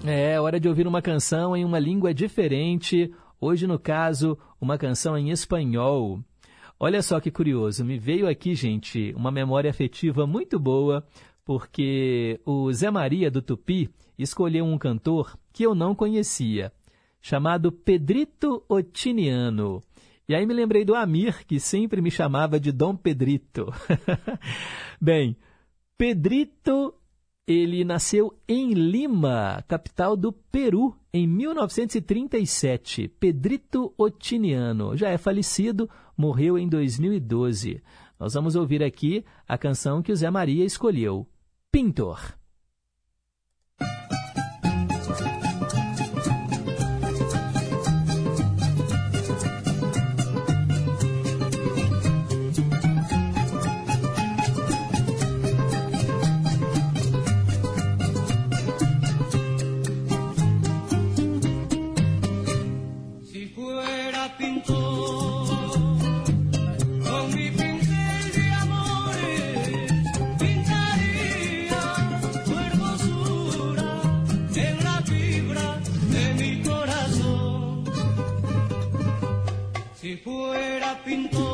É hora de ouvir uma canção em uma língua diferente. Hoje, no caso, uma canção em espanhol. Olha só que curioso, me veio aqui, gente, uma memória afetiva muito boa, porque o Zé Maria do Tupi escolheu um cantor que eu não conhecia, chamado Pedrito Otiniano. E aí me lembrei do Amir, que sempre me chamava de Dom Pedrito. Bem, Pedrito ele nasceu em Lima, capital do Peru, em 1937. Pedrito Otiniano já é falecido, morreu em 2012. Nós vamos ouvir aqui a canção que o Zé Maria escolheu, Pintor. Fuera pintor,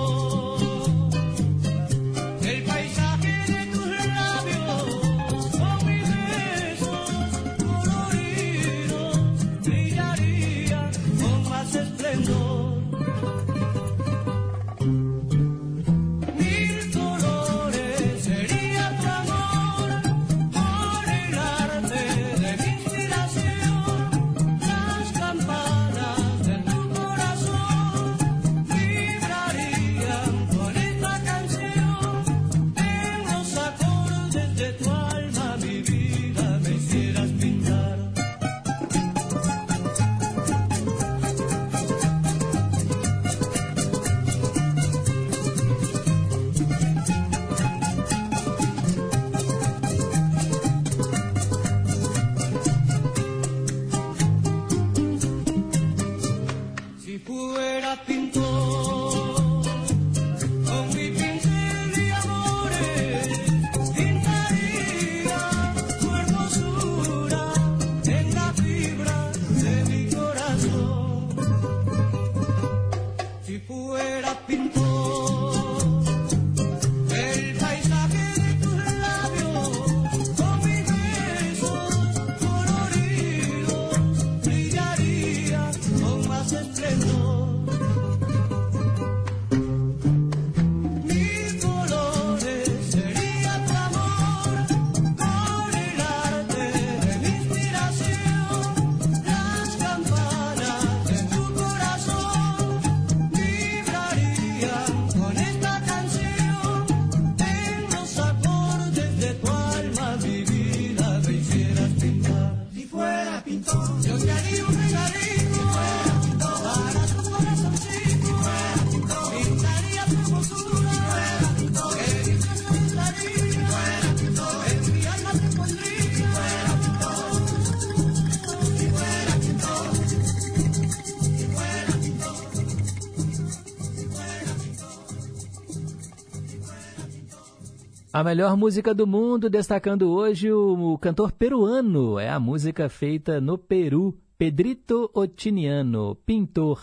A melhor música do mundo, destacando hoje o, o cantor peruano. É a música feita no Peru, Pedrito Otiniano, pintor.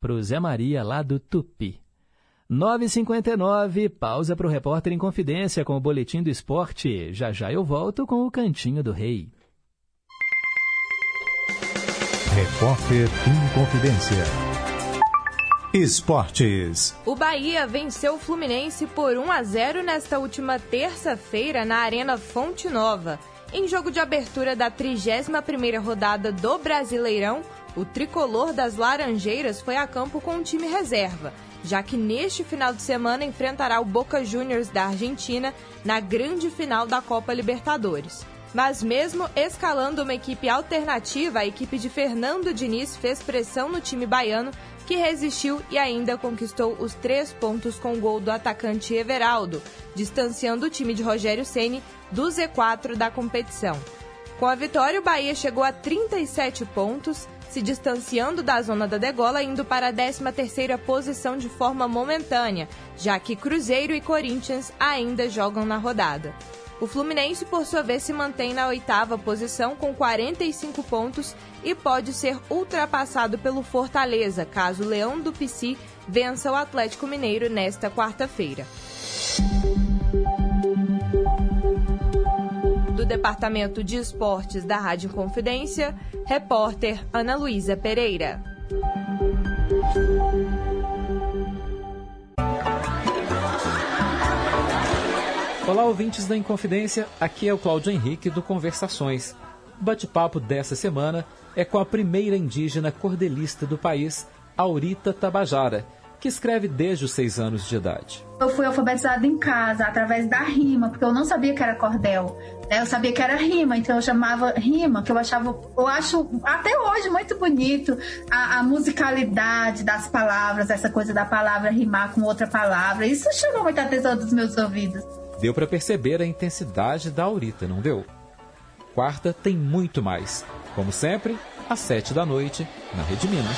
Pro Zé Maria, lá do Tupi. 9h59, pausa para o repórter em confidência com o Boletim do Esporte. Já já eu volto com o Cantinho do Rei. Repórter em Confidência. Esportes. O Bahia venceu o Fluminense por 1 a 0 nesta última terça-feira na Arena Fonte Nova. Em jogo de abertura da 31ª rodada do Brasileirão, o tricolor das Laranjeiras foi a campo com o time reserva, já que neste final de semana enfrentará o Boca Juniors da Argentina na grande final da Copa Libertadores. Mas mesmo escalando uma equipe alternativa, a equipe de Fernando Diniz fez pressão no time baiano, que resistiu e ainda conquistou os três pontos com gol do atacante Everaldo, distanciando o time de Rogério Ceni do Z4 da competição. Com a vitória, o Bahia chegou a 37 pontos, se distanciando da zona da degola, indo para a 13ª posição de forma momentânea, já que Cruzeiro e Corinthians ainda jogam na rodada. O Fluminense, por sua vez, se mantém na oitava posição com 45 pontos e pode ser ultrapassado pelo Fortaleza, caso o Leão do Pici vença o Atlético Mineiro nesta quarta-feira. Do Departamento de Esportes da Rádio Confidência, repórter Ana Luísa Pereira. Olá, ouvintes da Inconfidência. Aqui é o Cláudio Henrique do Conversações. O bate-papo dessa semana é com a primeira indígena cordelista do país, Aurita Tabajara, que escreve desde os seis anos de idade. Eu fui alfabetizada em casa através da rima, porque eu não sabia que era cordel. né? Eu sabia que era rima, então eu chamava rima, que eu achava, eu acho até hoje muito bonito a, a musicalidade das palavras, essa coisa da palavra rimar com outra palavra. Isso chamou muita atenção dos meus ouvidos. Deu para perceber a intensidade da Aurita, não deu? Quarta tem muito mais. Como sempre, às sete da noite, na Rede Minas.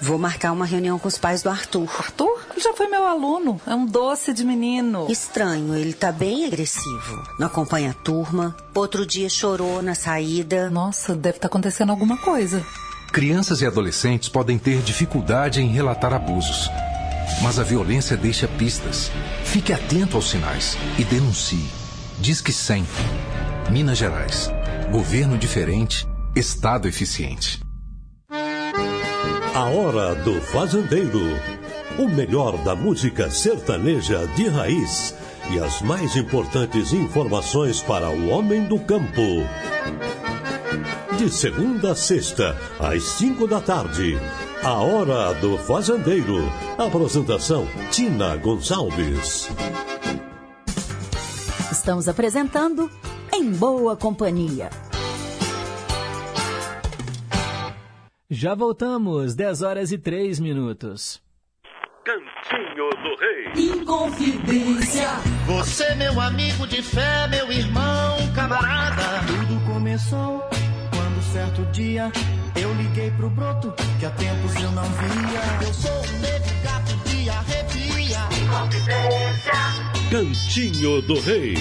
Vou marcar uma reunião com os pais do Arthur. Arthur? Ele já foi meu aluno. É um doce de menino. Estranho, ele tá bem agressivo. Não acompanha a turma. Outro dia chorou na saída. Nossa, deve estar acontecendo alguma coisa. Crianças e adolescentes podem ter dificuldade em relatar abusos. Mas a violência deixa pistas. Fique atento aos sinais e denuncie. Diz que 100. Minas Gerais. Governo diferente, Estado eficiente. A Hora do Fazendeiro. O melhor da música sertaneja de raiz e as mais importantes informações para o homem do campo. De segunda a sexta, às cinco da tarde. A Hora do Fazendeiro. Apresentação: Tina Gonçalves. Estamos apresentando Em Boa Companhia. Já voltamos, 10 horas e 3 minutos. Cantinho do Rei. Inconfidência. Você, meu amigo de fé, meu irmão, camarada. Tudo começou certo dia eu liguei pro broto que há tempos eu não via. Eu sou um negro gato de arrepia. Cantinho do Rei.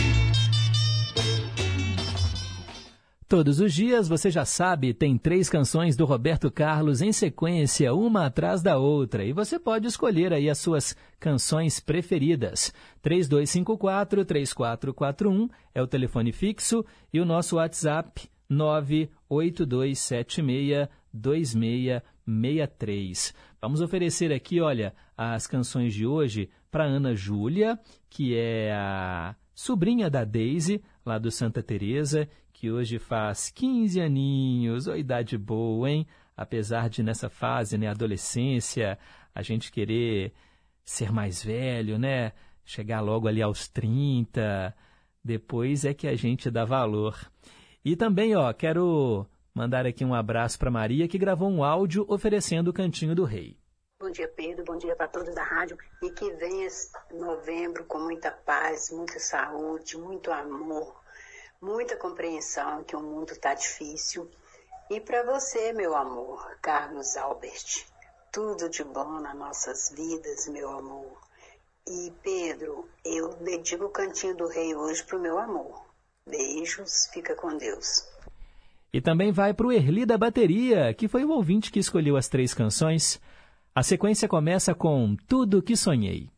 Todos os dias, você já sabe, tem três canções do Roberto Carlos em sequência, uma atrás da outra, e você pode escolher aí as suas canções preferidas. 3254-3441 é o telefone fixo e o nosso WhatsApp 982762663. Vamos oferecer aqui, olha, as canções de hoje para Ana Júlia, que é a sobrinha da Daisy, lá do Santa Teresa, que hoje faz 15 aninhos, ou idade boa, hein? Apesar de nessa fase, né, adolescência, a gente querer ser mais velho, né? Chegar logo ali aos 30, depois é que a gente dá valor. E também, ó, quero mandar aqui um abraço para Maria, que gravou um áudio oferecendo o Cantinho do Rei. Bom dia, Pedro. Bom dia para todos da rádio. E que venha novembro com muita paz, muita saúde, muito amor, muita compreensão que o mundo está difícil. E para você, meu amor, Carlos Albert, tudo de bom nas nossas vidas, meu amor. E Pedro, eu dedico o Cantinho do Rei hoje pro meu amor. Beijos, fica com Deus. E também vai para o Erli da Bateria, que foi o ouvinte que escolheu as três canções. A sequência começa com Tudo Que Sonhei.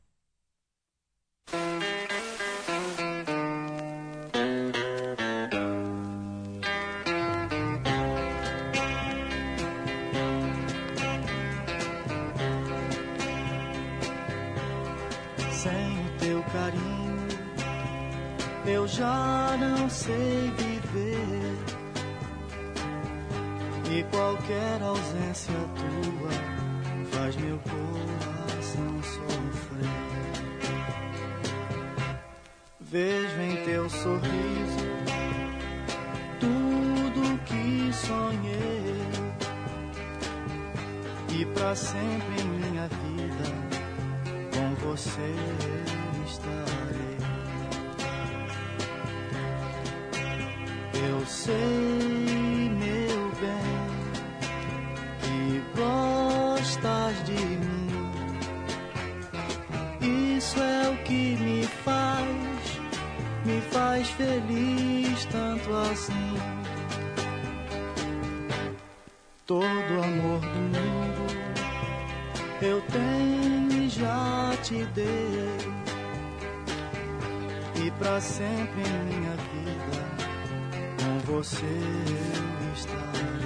Sorriso tudo que sonhei. E pra sempre assim. Todo amor do mundo eu tenho e já te dei. E pra sempre em minha vida com você eu estarei.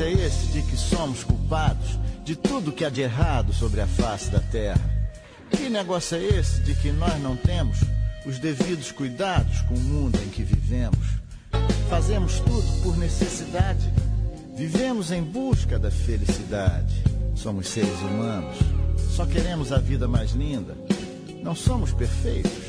É esse de que somos culpados de tudo que há de errado sobre a face da terra? Que negócio é esse de que nós não temos os devidos cuidados com o mundo em que vivemos? Fazemos tudo por necessidade. Vivemos em busca da felicidade. Somos seres humanos. Só queremos a vida mais linda. Não somos perfeitos.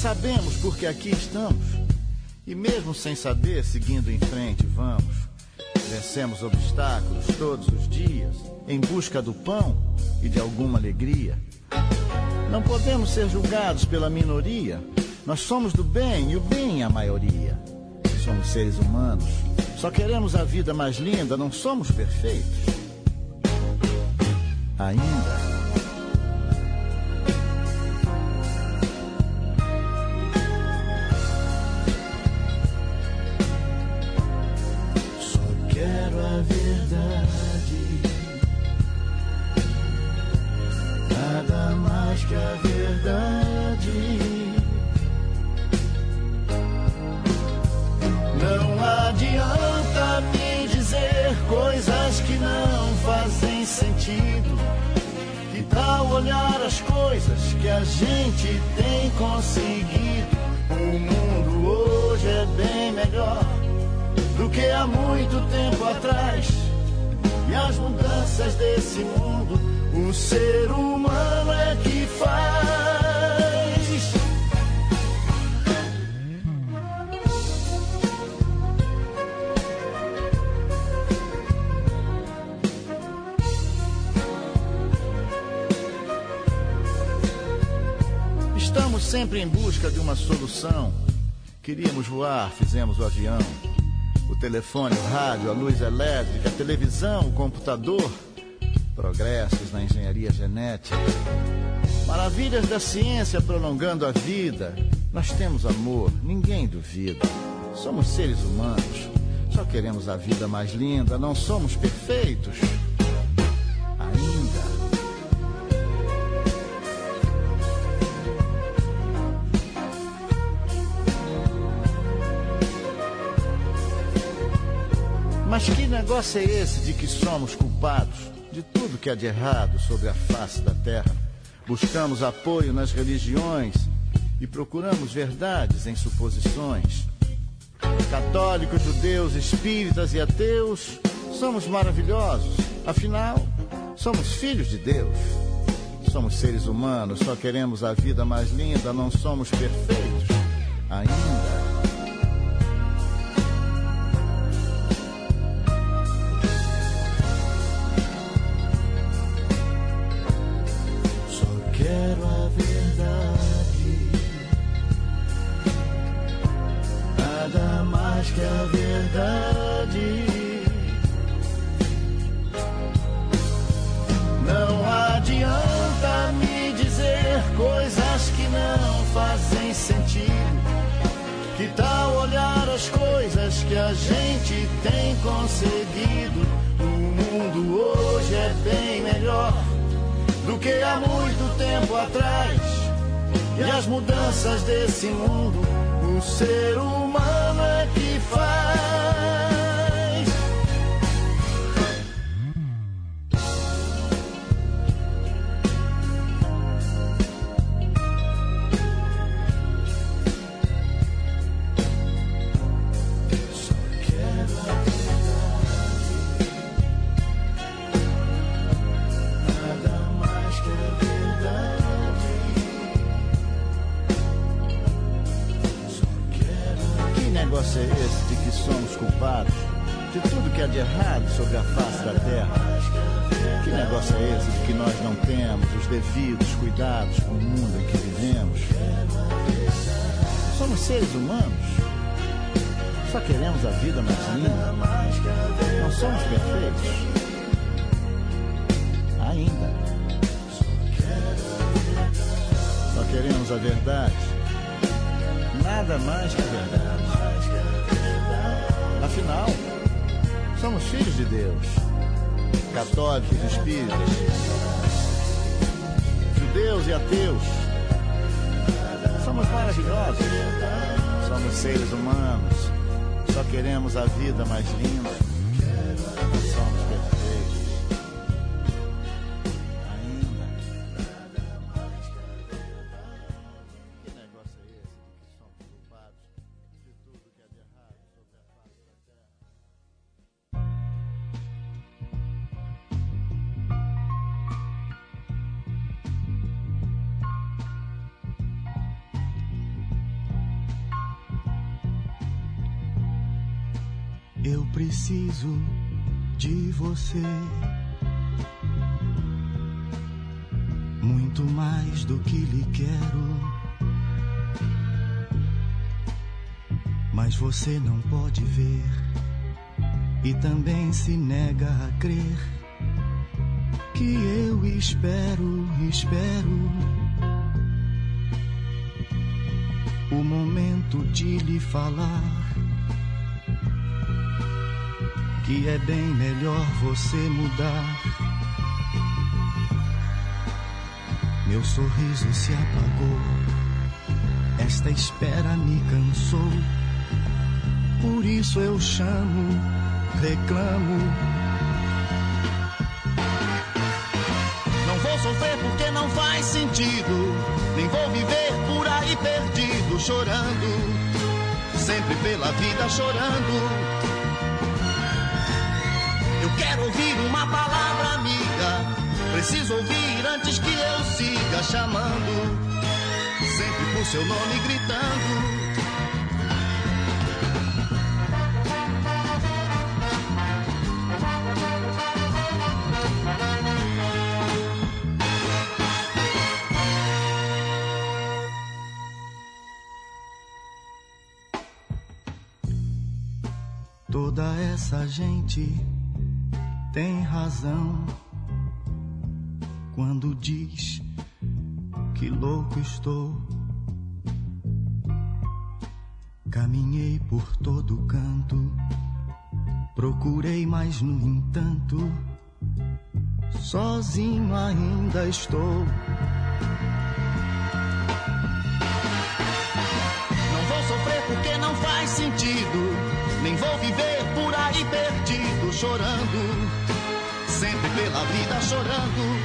Sabemos por que aqui estamos. E mesmo sem saber, seguindo em frente, vamos. Vencemos obstáculos todos os dias, em busca do pão e de alguma alegria. Não podemos ser julgados pela minoria. Nós somos do bem e o bem é a maioria. Somos seres humanos. Só queremos a vida mais linda, não somos perfeitos. Ainda. Olhar as coisas que a gente tem conseguido? O mundo hoje é bem melhor do que há muito tempo atrás. E as mudanças desse mundo, o ser humano é que faz. Sempre em busca de uma solução. Queríamos voar, fizemos o avião. O telefone, o rádio, a luz elétrica, a televisão, o computador. Progressos na engenharia genética. Maravilhas da ciência prolongando a vida. Nós temos amor, ninguém duvida. Somos seres humanos. Só queremos a vida mais linda, não somos perfeitos. Mas que negócio é esse de que somos culpados de tudo que há de errado sobre a face da terra? Buscamos apoio nas religiões e procuramos verdades em suposições. Católicos, judeus, espíritas e ateus, somos maravilhosos. Afinal, somos filhos de Deus. Somos seres humanos, só queremos a vida mais linda, não somos perfeitos ainda. Que a verdade. Não adianta me dizer coisas que não fazem sentido. Que tal olhar as coisas que a gente tem conseguido? O mundo hoje é bem melhor do que há muito tempo atrás. E as mudanças desse mundo, ser humano é que faz. Somos filhos de Deus. Católicos, espíritas, judeus e ateus. Somos maravilhosos. Somos seres humanos. Só queremos a vida mais linda. Preciso de você. Muito mais do que lhe quero. Mas você não pode ver e também se nega a crer que eu espero, espero o momento de lhe falar que é bem melhor você mudar. Meu sorriso se apagou, esta espera me cansou. Por isso eu chamo, reclamo. Não vou sofrer porque não faz sentido, nem vou viver por aí perdido, chorando, sempre pela vida chorando. Quero ouvir uma palavra amiga. Preciso ouvir antes que eu siga chamando. Sempre por seu nome gritando. Toda essa gente tem razão quando diz que louco estou. Caminhei por todo canto, procurei, mas no entanto, sozinho ainda estou. Não vou sofrer porque não faz sentido, nem vou viver por aí perdido chorando, pela vida chorando.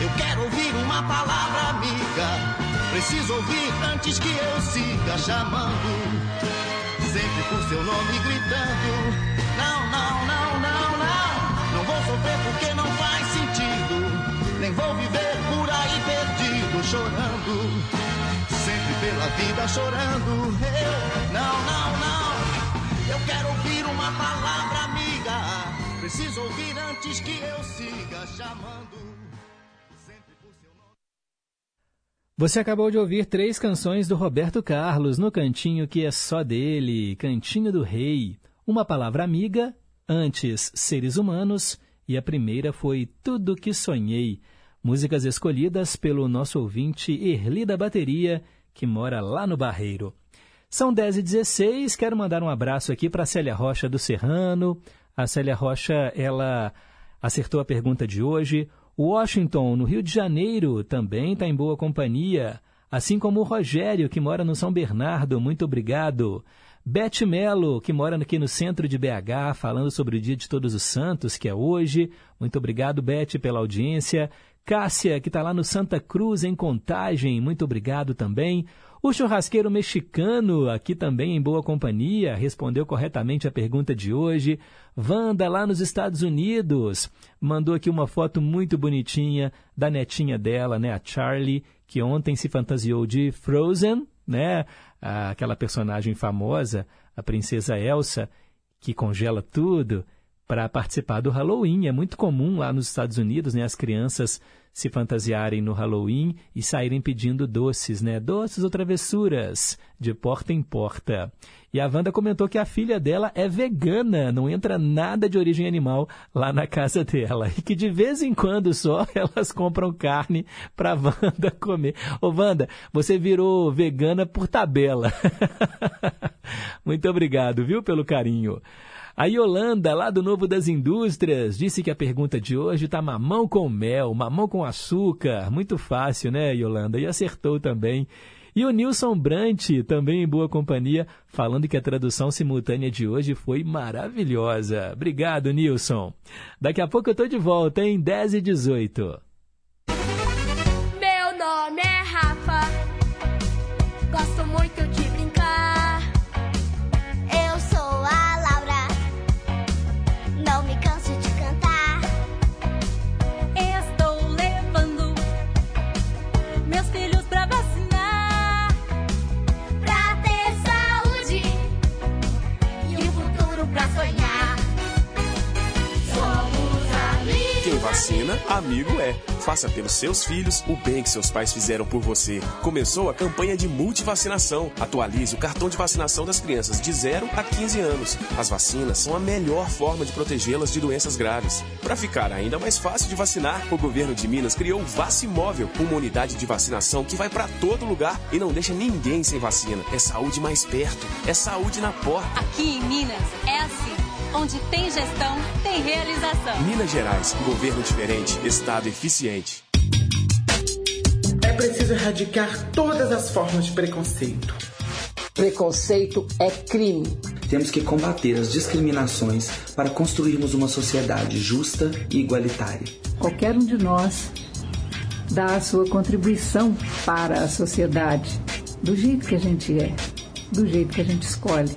Eu quero ouvir uma palavra amiga, preciso ouvir antes que eu siga chamando, sempre por seu nome gritando. Não, não, não, não, não, não vou sofrer porque não faz sentido, nem vou viver por aí perdido chorando sempre pela vida chorando. Eu, não, não, não. Eu quero ouvir uma palavra amiga. Preciso ouvir antes que eu siga chamando. Você acabou de ouvir três canções do Roberto Carlos no cantinho que é só dele, Cantinho do Rei. Uma palavra amiga, antes Seres Humanos e a primeira foi Tudo que Sonhei. Músicas escolhidas pelo nosso ouvinte Erli da Bateria, que mora lá no Barreiro. São 10 e 16 quero mandar um abraço aqui para Célia Rocha do Serrano. A Célia Rocha, ela acertou a pergunta de hoje. Washington, no Rio de Janeiro, também está em boa companhia. Assim como o Rogério, que mora no São Bernardo, muito obrigado. Beth Melo, que mora aqui no centro de BH, falando sobre o Dia de Todos os Santos, que é hoje. Muito obrigado, Beth, pela audiência. Cássia, que está lá no Santa Cruz, em Contagem, muito obrigado também. O churrasqueiro mexicano, aqui também em boa companhia, respondeu corretamente a pergunta de hoje. Wanda, lá nos Estados Unidos, mandou aqui uma foto muito bonitinha da netinha dela, né, a Charlie, que ontem se fantasiou de Frozen, né, aquela personagem famosa, a princesa Elsa, que congela tudo para participar do Halloween. É muito comum lá nos Estados Unidos, né, as crianças se fantasiarem no Halloween e saírem pedindo doces, né? Doces ou travessuras, de porta em porta. E a Wanda comentou que a filha dela é vegana, não entra nada de origem animal lá na casa dela. E que de vez em quando só elas compram carne para Wanda comer. Ô Wanda, você virou vegana por tabela. Muito obrigado, viu, pelo carinho. A Yolanda, lá do Novo das Indústrias, disse que a pergunta de hoje está mamão com mel, mamão com açúcar. Muito fácil, né, Yolanda? E acertou também. E o Nilson Brant, também em boa companhia, falando que a tradução simultânea de hoje foi maravilhosa. Obrigado, Nilson. Daqui a pouco eu tô de volta, em 10 e 18. Vacina, amigo é. Faça pelos seus filhos o bem que seus pais fizeram por você. Começou a campanha de multivacinação. Atualize o cartão de vacinação das crianças de 0 a 15 anos. As vacinas são a melhor forma de protegê-las de doenças graves. Para ficar ainda mais fácil de vacinar, o governo de Minas criou o Vacimóvel, uma unidade de vacinação que vai para todo lugar e não deixa ninguém sem vacina. É saúde mais perto, é saúde na porta. Aqui em Minas é assim. Onde tem gestão, tem realização. Minas Gerais, governo diferente, estado eficiente. É preciso erradicar todas as formas de preconceito. Preconceito é crime. Temos que combater as discriminações para construirmos uma sociedade justa e igualitária. Qualquer um de nós dá a sua contribuição para a sociedade, do jeito que a gente é, do jeito que a gente escolhe.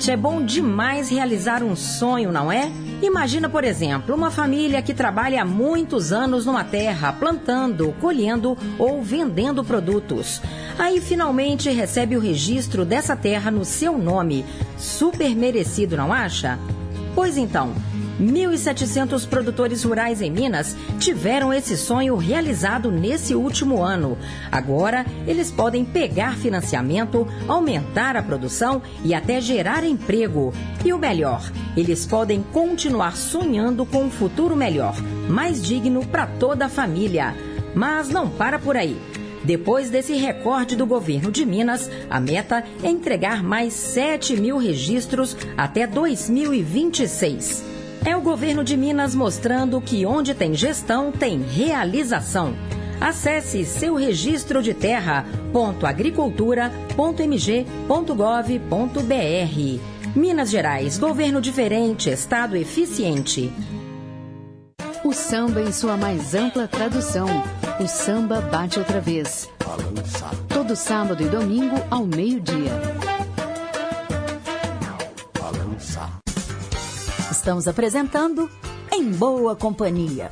Gente, é bom demais realizar um sonho, não é? Imagina, por exemplo, uma família que trabalha há muitos anos numa terra, plantando, colhendo ou vendendo produtos. Aí finalmente recebe o registro dessa terra no seu nome. Super merecido, não acha? Pois então, 1.700 produtores rurais em Minas tiveram esse sonho realizado nesse último ano. Agora, eles podem pegar financiamento, aumentar a produção e até gerar emprego. E o melhor, eles podem continuar sonhando com um futuro melhor, mais digno para toda a família. Mas não para por aí. Depois desse recorde do governo de Minas, a meta é entregar mais 7 mil registros até 2026. É o governo de Minas mostrando que onde tem gestão, tem realização. Acesse seu registro de terra.agricultura.mg.gov.br. Minas Gerais, governo diferente, estado eficiente. O samba em sua mais ampla tradução. O samba bate outra vez. Todo sábado e domingo ao meio-dia. Estamos apresentando Em Boa Companhia.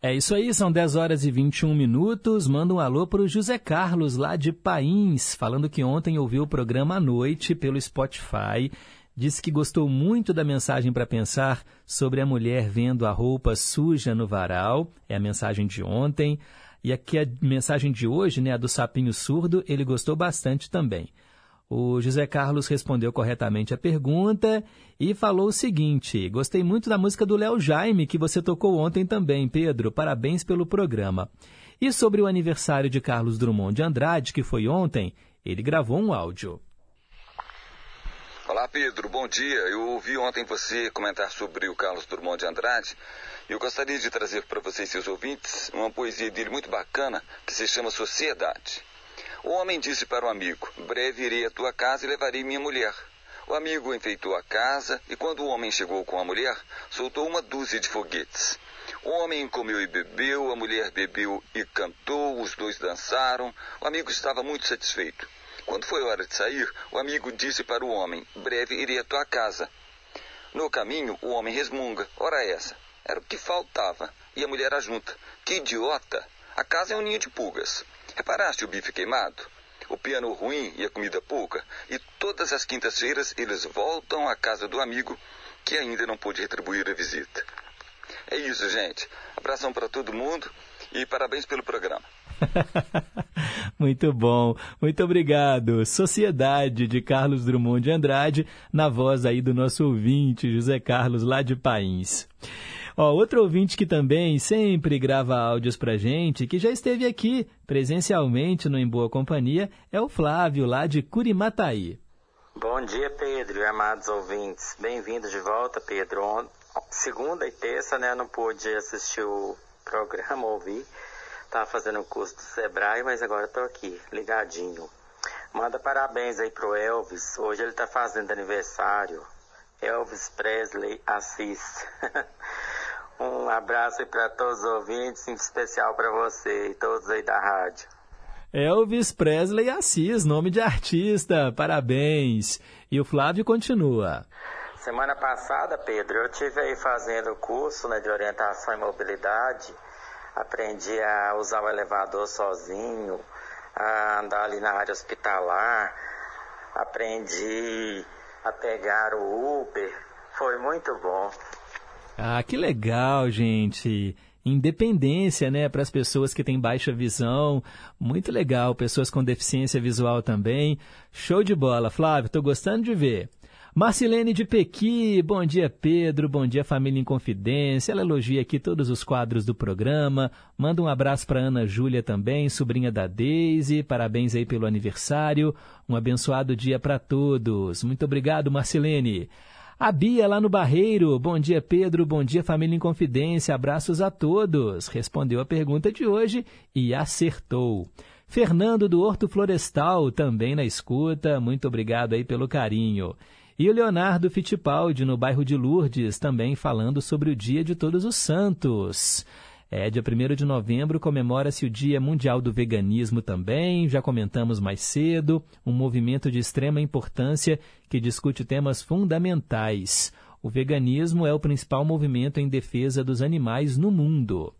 É isso aí, são 10 horas e 21 minutos. Manda um alô para o José Carlos, lá de Pains, falando que ontem ouviu o programa à noite pelo Spotify. Disse que gostou muito da mensagem para pensar sobre a mulher vendo a roupa suja no varal. É a mensagem de ontem. E aqui a mensagem de hoje, né, a do sapinho surdo, ele gostou bastante também. O José Carlos respondeu corretamente a pergunta e falou o seguinte: Gostei muito da música do Léo Jaime que você tocou ontem também, Pedro. Parabéns pelo programa. E sobre o aniversário de Carlos Drummond de Andrade, que foi ontem, ele gravou um áudio. Olá, Pedro. Bom dia. Eu ouvi ontem você comentar sobre o Carlos Drummond de Andrade e eu gostaria de trazer para vocês, seus ouvintes, uma poesia dele muito bacana que se chama Sociedade. O homem disse para o amigo: Breve irei à tua casa e levarei minha mulher. O amigo enfeitou a casa e, quando o homem chegou com a mulher, soltou uma dúzia de foguetes. O homem comeu e bebeu, a mulher bebeu e cantou, os dois dançaram. O amigo estava muito satisfeito. Quando foi hora de sair, o amigo disse para o homem: Breve irei à tua casa. No caminho, o homem resmunga: Ora essa, era o que faltava. E a mulher ajunta: Que idiota! A casa é um ninho de pulgas. Reparaste o bife queimado? O piano ruim e a comida pouca? E todas as quintas-feiras eles voltam à casa do amigo que ainda não pôde retribuir a visita. É isso, gente. Abração para todo mundo e parabéns pelo programa. Muito bom, muito obrigado. Sociedade de Carlos Drummond de Andrade, na voz aí do nosso ouvinte, José Carlos, lá de Pains. Ó, outro ouvinte que também sempre grava áudios pra gente, que já esteve aqui presencialmente no Em Boa Companhia, é o Flávio, lá de Curimataí. Bom dia, Pedro e amados ouvintes. Bem-vindos de volta, Pedro. Segunda e terça, né, não pude assistir o programa, ouvir. Tava fazendo o curso do Sebrae, mas agora tô aqui, ligadinho. Manda parabéns aí pro Elvis. Hoje ele tá fazendo aniversário. Elvis Presley Assis. um abraço para todos os ouvintes, em especial para você e todos aí da rádio. Elvis Presley Assis, nome de artista, parabéns. E o Flávio continua. Semana passada, Pedro, eu tive aí fazendo o curso né, de orientação e mobilidade. Aprendi a usar o elevador sozinho, a andar ali na área hospitalar. Aprendi a pegar o Uber. Foi muito bom. Ah, que legal, gente. Independência, né, para as pessoas que têm baixa visão. Muito legal. Pessoas com deficiência visual também. Show de bola, Flávio. Estou gostando de ver. Marcilene de Pequi, bom dia Pedro, bom dia Família em Confidência. Ela elogia aqui todos os quadros do programa. Manda um abraço para Ana Júlia também, sobrinha da Deise. Parabéns aí pelo aniversário. Um abençoado dia para todos. Muito obrigado, Marcilene. A Bia lá no Barreiro. Bom dia, Pedro. Bom dia, Família em Confidência. Abraços a todos. Respondeu a pergunta de hoje e acertou. Fernando do Horto Florestal, também na escuta. Muito obrigado aí pelo carinho. E o Leonardo Fittipaldi, no bairro de Lourdes, também falando sobre o Dia de Todos os Santos. É, dia 1 de novembro comemora-se o Dia Mundial do Veganismo também, já comentamos mais cedo, um movimento de extrema importância que discute temas fundamentais. O veganismo é o principal movimento em defesa dos animais no mundo.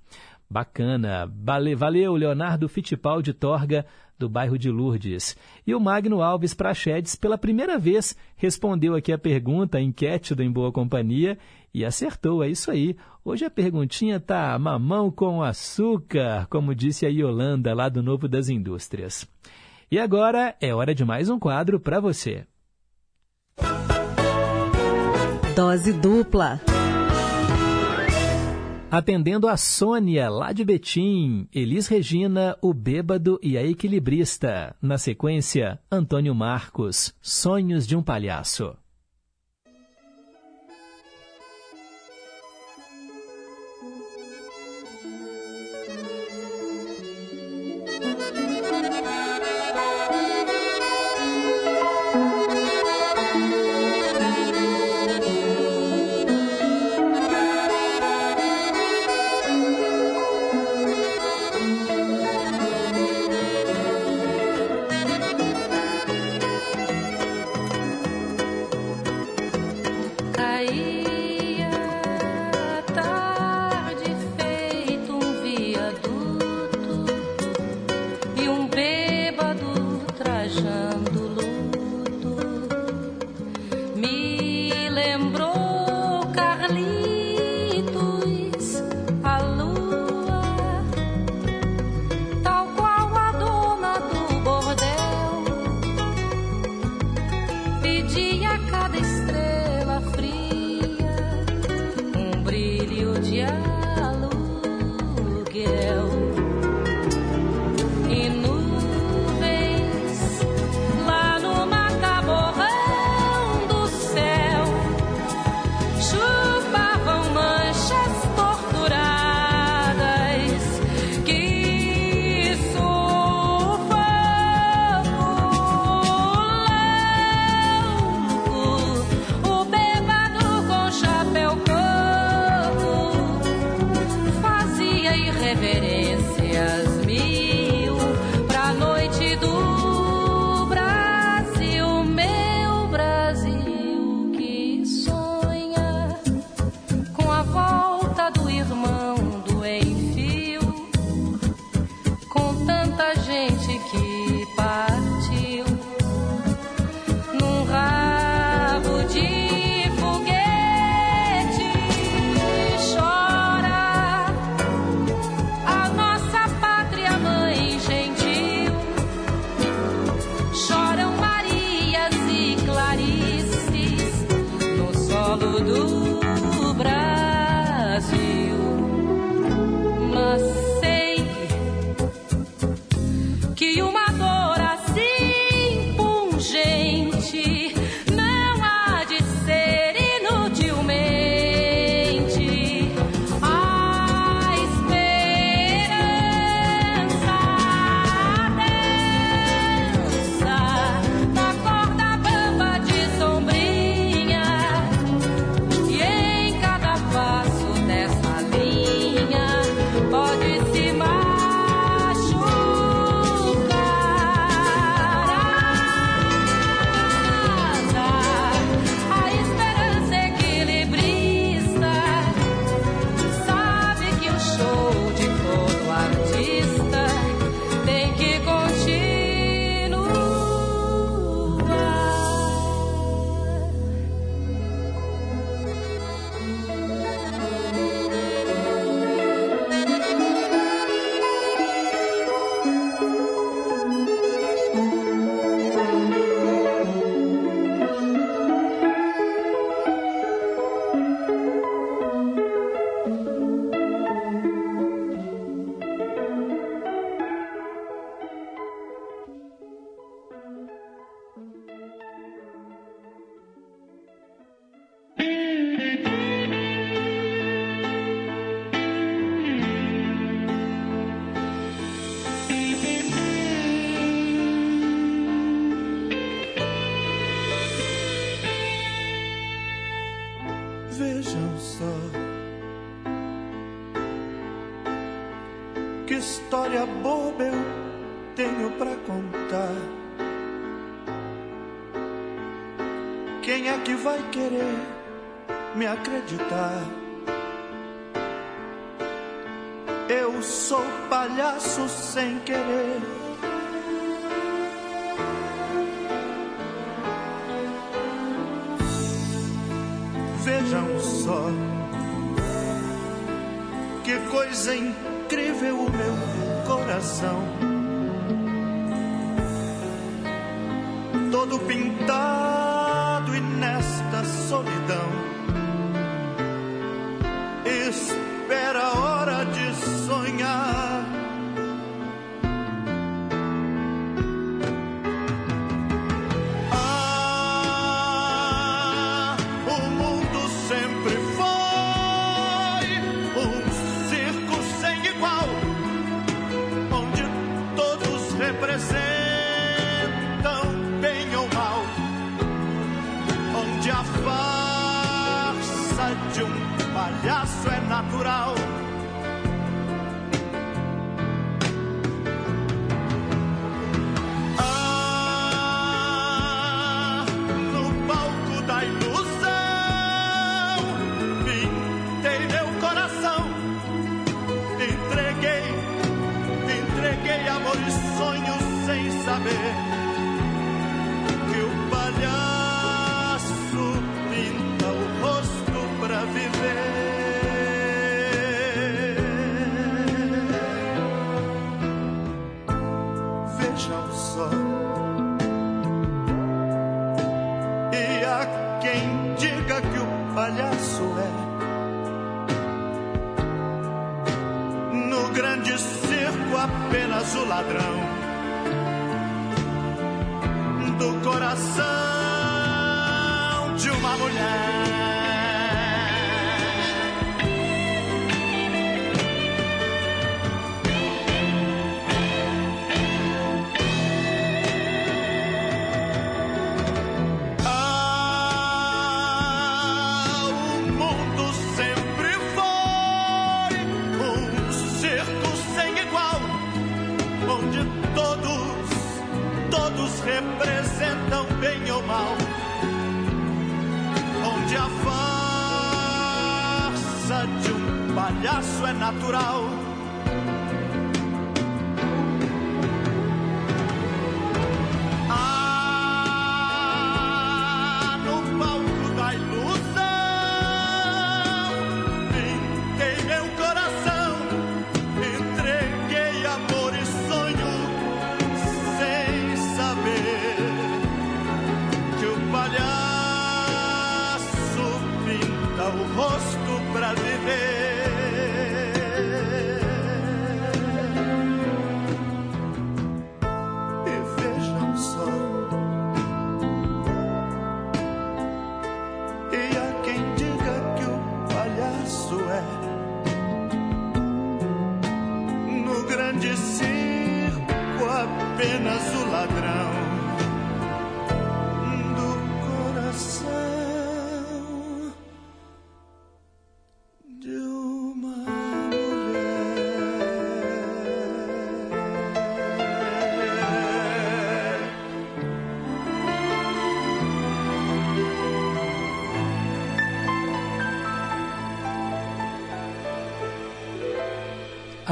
Bacana. Valeu, Leonardo Fittipaldi Torga, do bairro de Lourdes. E o Magno Alves Prachedes, pela primeira vez, respondeu aqui a pergunta, a enquete do Em Boa Companhia, e acertou, é isso aí. Hoje a perguntinha tá mamão com açúcar, como disse a Yolanda, lá do Novo das Indústrias. E agora é hora de mais um quadro para você. Dose dupla. Atendendo a Sônia, lá de Betim, Elis Regina, o Bêbado e a Equilibrista. Na sequência, Antônio Marcos, Sonhos de um Palhaço. Pedia Vejam só que coisa incrível o meu coração. Todo pintado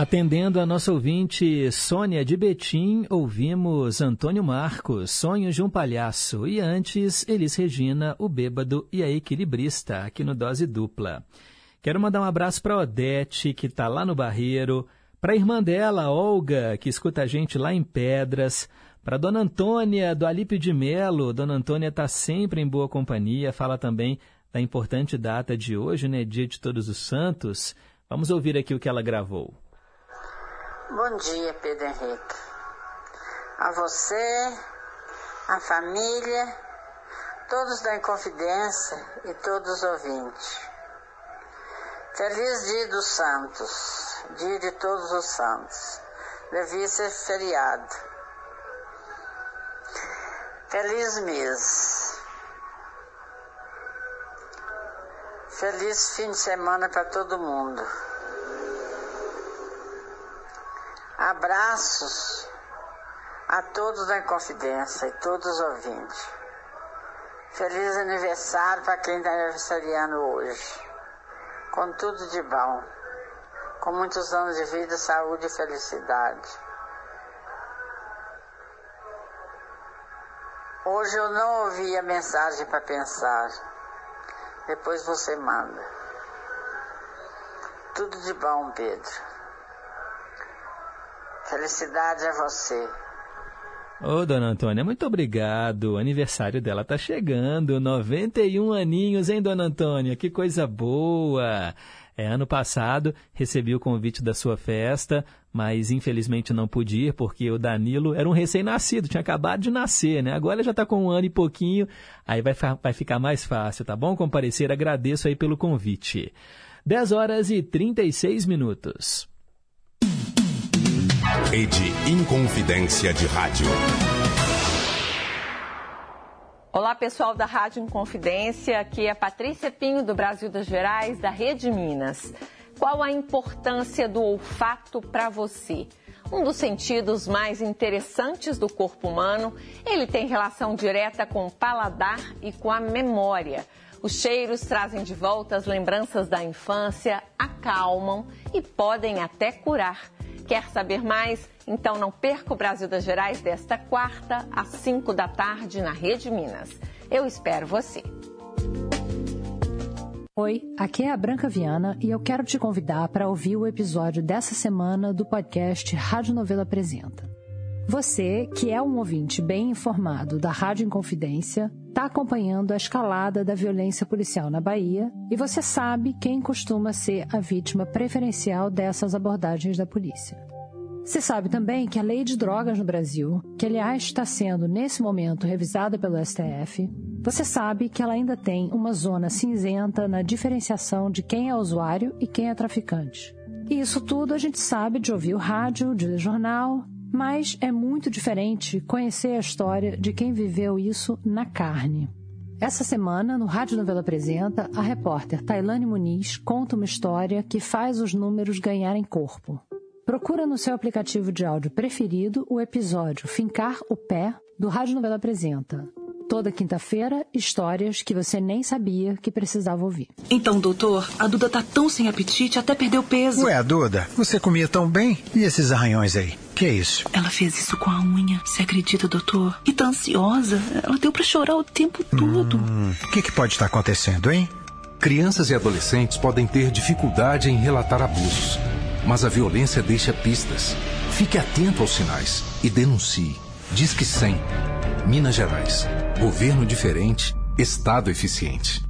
Atendendo a nossa ouvinte Sônia de Betim, ouvimos Antônio Marcos, Sonhos de um Palhaço, e antes Elis Regina, o Bêbado e a Equilibrista, aqui no Dose Dupla. Quero mandar um abraço para Odete, que está lá no Barreiro, para a irmã dela, Olga, que escuta a gente lá em Pedras, para Dona Antônia, do Alípio de Melo. Dona Antônia está sempre em boa companhia, fala também da importante data de hoje, né, Dia de Todos os Santos. Vamos ouvir aqui o que ela gravou. Bom dia, Pedro Henrique. A você, a família, todos da Inconfidência e todos os ouvintes. Feliz Dia dos Santos, Dia de Todos os Santos. Devia ser feriado. Feliz mês. Feliz fim de semana para todo mundo. Abraços a todos da Inconfidência e todos os ouvintes. Feliz aniversário para quem está aniversariando hoje. Com tudo de bom. Com muitos anos de vida, saúde e felicidade. Hoje eu não ouvi a mensagem para pensar. Depois você manda. Tudo de bom, Pedro. Felicidade a você. Ô, dona Antônia, muito obrigado. O aniversário dela tá chegando. 91 aninhos, hein, dona Antônia? Que coisa boa. É, ano passado recebi o convite da sua festa, mas infelizmente não pude ir porque o Danilo era um recém-nascido, tinha acabado de nascer, né? Agora já está com um ano e pouquinho, aí vai, vai ficar mais fácil, tá bom? Comparecer, agradeço aí pelo convite. 10 horas e 36 minutos. Rede Inconfidência de Rádio. Olá, pessoal da Rádio Inconfidência. Aqui é Patrícia Pinho, do Brasil das Gerais, da Rede Minas. Qual a importância do olfato para você? Um dos sentidos mais interessantes do corpo humano, ele tem relação direta com o paladar e com a memória. Os cheiros trazem de volta as lembranças da infância, acalmam e podem até curar. Quer saber mais? Então não perca o Brasil das Gerais desta quarta às 5 da tarde na Rede Minas. Eu espero você. Oi, aqui é a Branca Viana e eu quero te convidar para ouvir o episódio dessa semana do podcast Rádio Novela Apresenta. Você, que é um ouvinte bem informado da Rádio Inconfidência, está acompanhando a escalada da violência policial na Bahia e você sabe quem costuma ser a vítima preferencial dessas abordagens da polícia. Você sabe também que a lei de drogas no Brasil, que aliás está sendo nesse momento revisada pelo STF, você sabe que ela ainda tem uma zona cinzenta na diferenciação de quem é usuário e quem é traficante. E isso tudo a gente sabe de ouvir o rádio, de ler jornal, mas é muito diferente conhecer a história de quem viveu isso na carne. Essa semana, no Rádio Novela Apresenta, a repórter Tailane Muniz conta uma história que faz os números ganharem corpo. Procura no seu aplicativo de áudio preferido o episódio Fincar o Pé do Rádio Novela Apresenta. Toda quinta-feira, histórias que você nem sabia que precisava ouvir. Então, doutor, a Duda tá tão sem apetite, até perdeu peso. Ué, Duda, você comia tão bem? E esses arranhões aí? Que é isso? Ela fez isso com a unha. Você acredita, doutor? E tá ansiosa. Ela deu para chorar o tempo todo. O hum, que, que pode estar acontecendo, hein? Crianças e adolescentes podem ter dificuldade em relatar abusos mas a violência deixa pistas. Fique atento aos sinais e denuncie. Diz que 100. Minas Gerais. Governo diferente, Estado eficiente.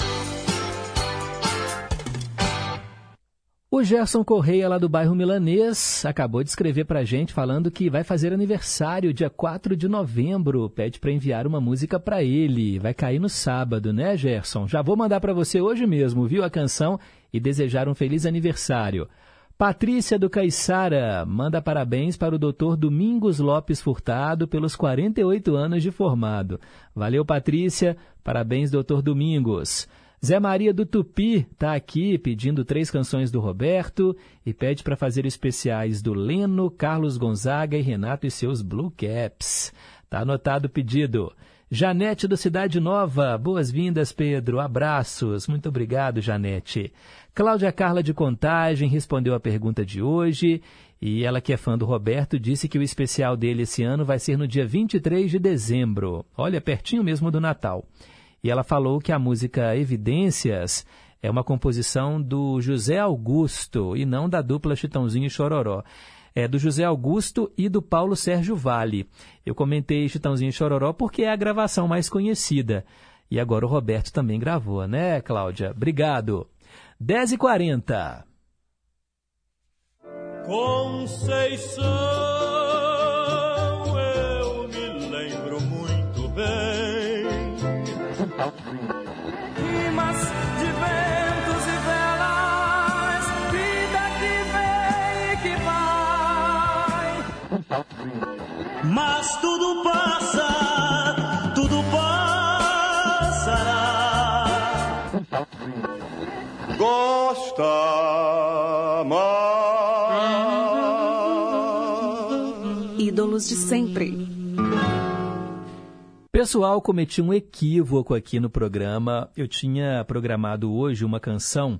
O Gerson Correia, lá do bairro Milanês, acabou de escrever pra gente falando que vai fazer aniversário dia 4 de novembro. Pede para enviar uma música para ele. Vai cair no sábado, né, Gerson? Já vou mandar para você hoje mesmo, viu a canção e desejar um feliz aniversário. Patrícia do Caiçara manda parabéns para o doutor Domingos Lopes Furtado pelos 48 anos de formado. Valeu, Patrícia. Parabéns, doutor Domingos. Zé Maria do Tupi está aqui pedindo três canções do Roberto e pede para fazer especiais do Leno, Carlos Gonzaga e Renato e seus Blue Caps. Tá anotado o pedido. Janete do Cidade Nova, boas-vindas, Pedro. Abraços. Muito obrigado, Janete. Cláudia Carla de Contagem respondeu a pergunta de hoje e ela, que é fã do Roberto, disse que o especial dele esse ano vai ser no dia 23 de dezembro. Olha, pertinho mesmo do Natal. E ela falou que a música Evidências é uma composição do José Augusto e não da dupla Chitãozinho e Chororó. É do José Augusto e do Paulo Sérgio Vale. Eu comentei Chitãozinho e Chororó porque é a gravação mais conhecida. E agora o Roberto também gravou, né, Cláudia? Obrigado. 10h40. Conceição. Rimas de ventos e velas, vida que vem e que vai. Mas tudo passa, tudo passará. gosta mais. Ídolos de sempre. Pessoal, cometi um equívoco aqui no programa. Eu tinha programado hoje uma canção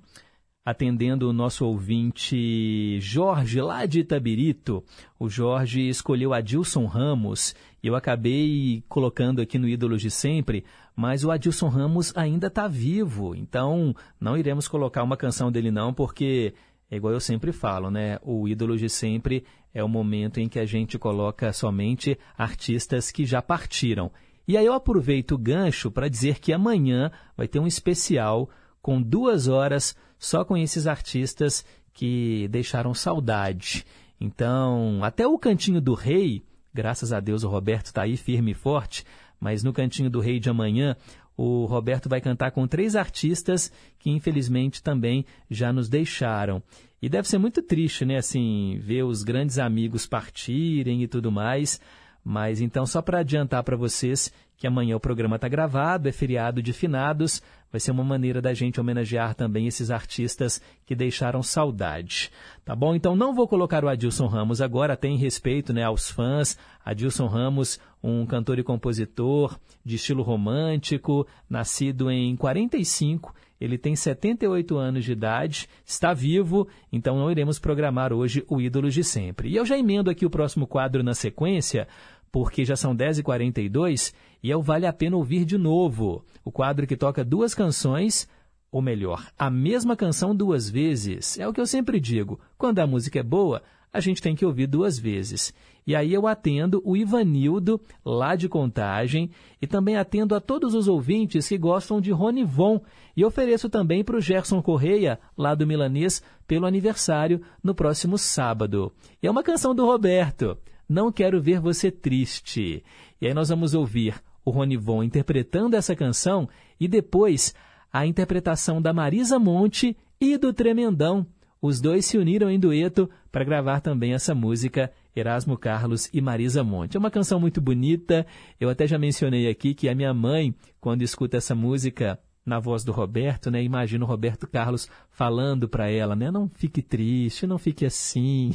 atendendo o nosso ouvinte Jorge, lá de Itabirito. O Jorge escolheu Adilson Ramos e eu acabei colocando aqui no Ídolos de Sempre, mas o Adilson Ramos ainda está vivo, então não iremos colocar uma canção dele não, porque é igual eu sempre falo, né? O Ídolos de Sempre é o momento em que a gente coloca somente artistas que já partiram. E aí eu aproveito o gancho para dizer que amanhã vai ter um especial com duas horas só com esses artistas que deixaram saudade. Então, até o Cantinho do Rei, graças a Deus o Roberto está aí firme e forte, mas no Cantinho do Rei de amanhã, o Roberto vai cantar com três artistas que infelizmente também já nos deixaram. E deve ser muito triste, né, assim, ver os grandes amigos partirem e tudo mais. Mas então, só para adiantar para vocês que amanhã o programa está gravado, é feriado de finados, vai ser uma maneira da gente homenagear também esses artistas que deixaram saudade. Tá bom? Então não vou colocar o Adilson Ramos agora, tem respeito né, aos fãs. Adilson Ramos, um cantor e compositor de estilo romântico, nascido em 45. Ele tem 78 anos de idade, está vivo, então não iremos programar hoje o Ídolos de Sempre. E eu já emendo aqui o próximo quadro na sequência, porque já são 10h42 e é o Vale a Pena Ouvir de Novo, o quadro que toca duas canções, ou melhor, a mesma canção duas vezes. É o que eu sempre digo, quando a música é boa, a gente tem que ouvir duas vezes. E aí eu atendo o Ivanildo, lá de Contagem, e também atendo a todos os ouvintes que gostam de Ronivon, e ofereço também para o Gerson Correia, lá do Milanês, pelo aniversário no próximo sábado. E é uma canção do Roberto. Não Quero Ver Você Triste. E aí nós vamos ouvir o Ronivon interpretando essa canção e depois a interpretação da Marisa Monte e do Tremendão. Os dois se uniram em dueto para gravar também essa música, Erasmo Carlos e Marisa Monte. É uma canção muito bonita. Eu até já mencionei aqui que a minha mãe, quando escuta essa música, na voz do Roberto, né? Imagina o Roberto Carlos falando para ela, né? Não fique triste, não fique assim.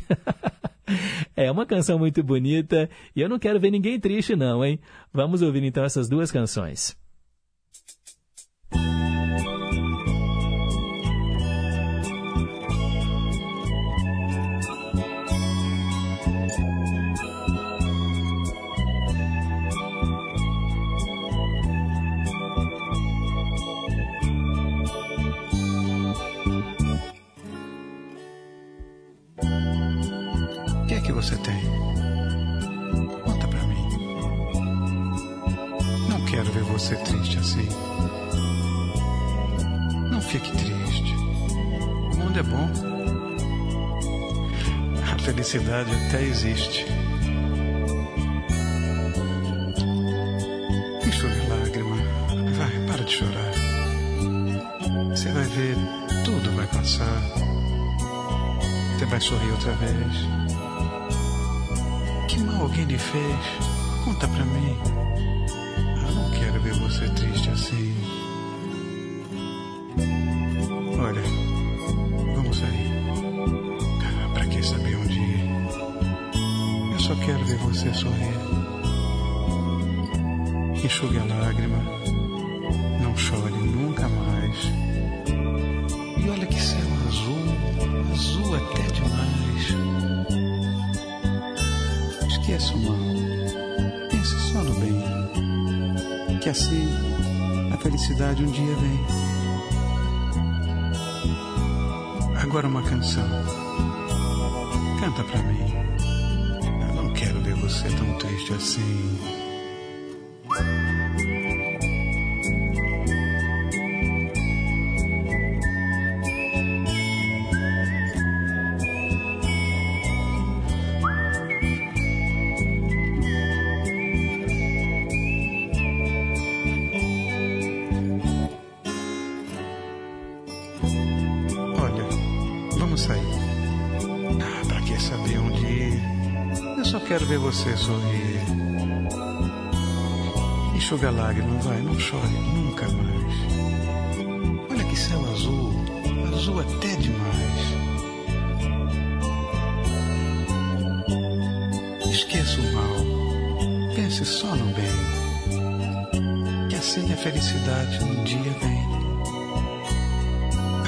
é uma canção muito bonita e eu não quero ver ninguém triste não, hein? Vamos ouvir então essas duas canções. Felicidade até existe. Enxugue lágrima. Vai, para de chorar. Você vai ver, tudo vai passar. Você vai sorrir outra vez. Que mal alguém lhe fez? Conta pra mim. Eu não quero ver você triste assim. Olha, quero ver você sorrir. Enxugue a lágrima. Não chore nunca mais. E olha que céu azul, azul até demais esqueça o mal. Pense só no bem. Que assim a felicidade um dia vem. Agora uma canção. Canta pra mim. Você tão triste assim. Você sorrir. Enxuga a lágrima, vai, não chore nunca mais. Olha que céu azul, azul até demais. Esqueça o mal, pense só no bem. Que assim a felicidade um dia vem.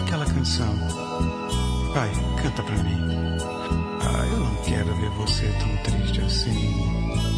Aquela canção. Pai, canta pra mim. Quero ver você tão triste assim.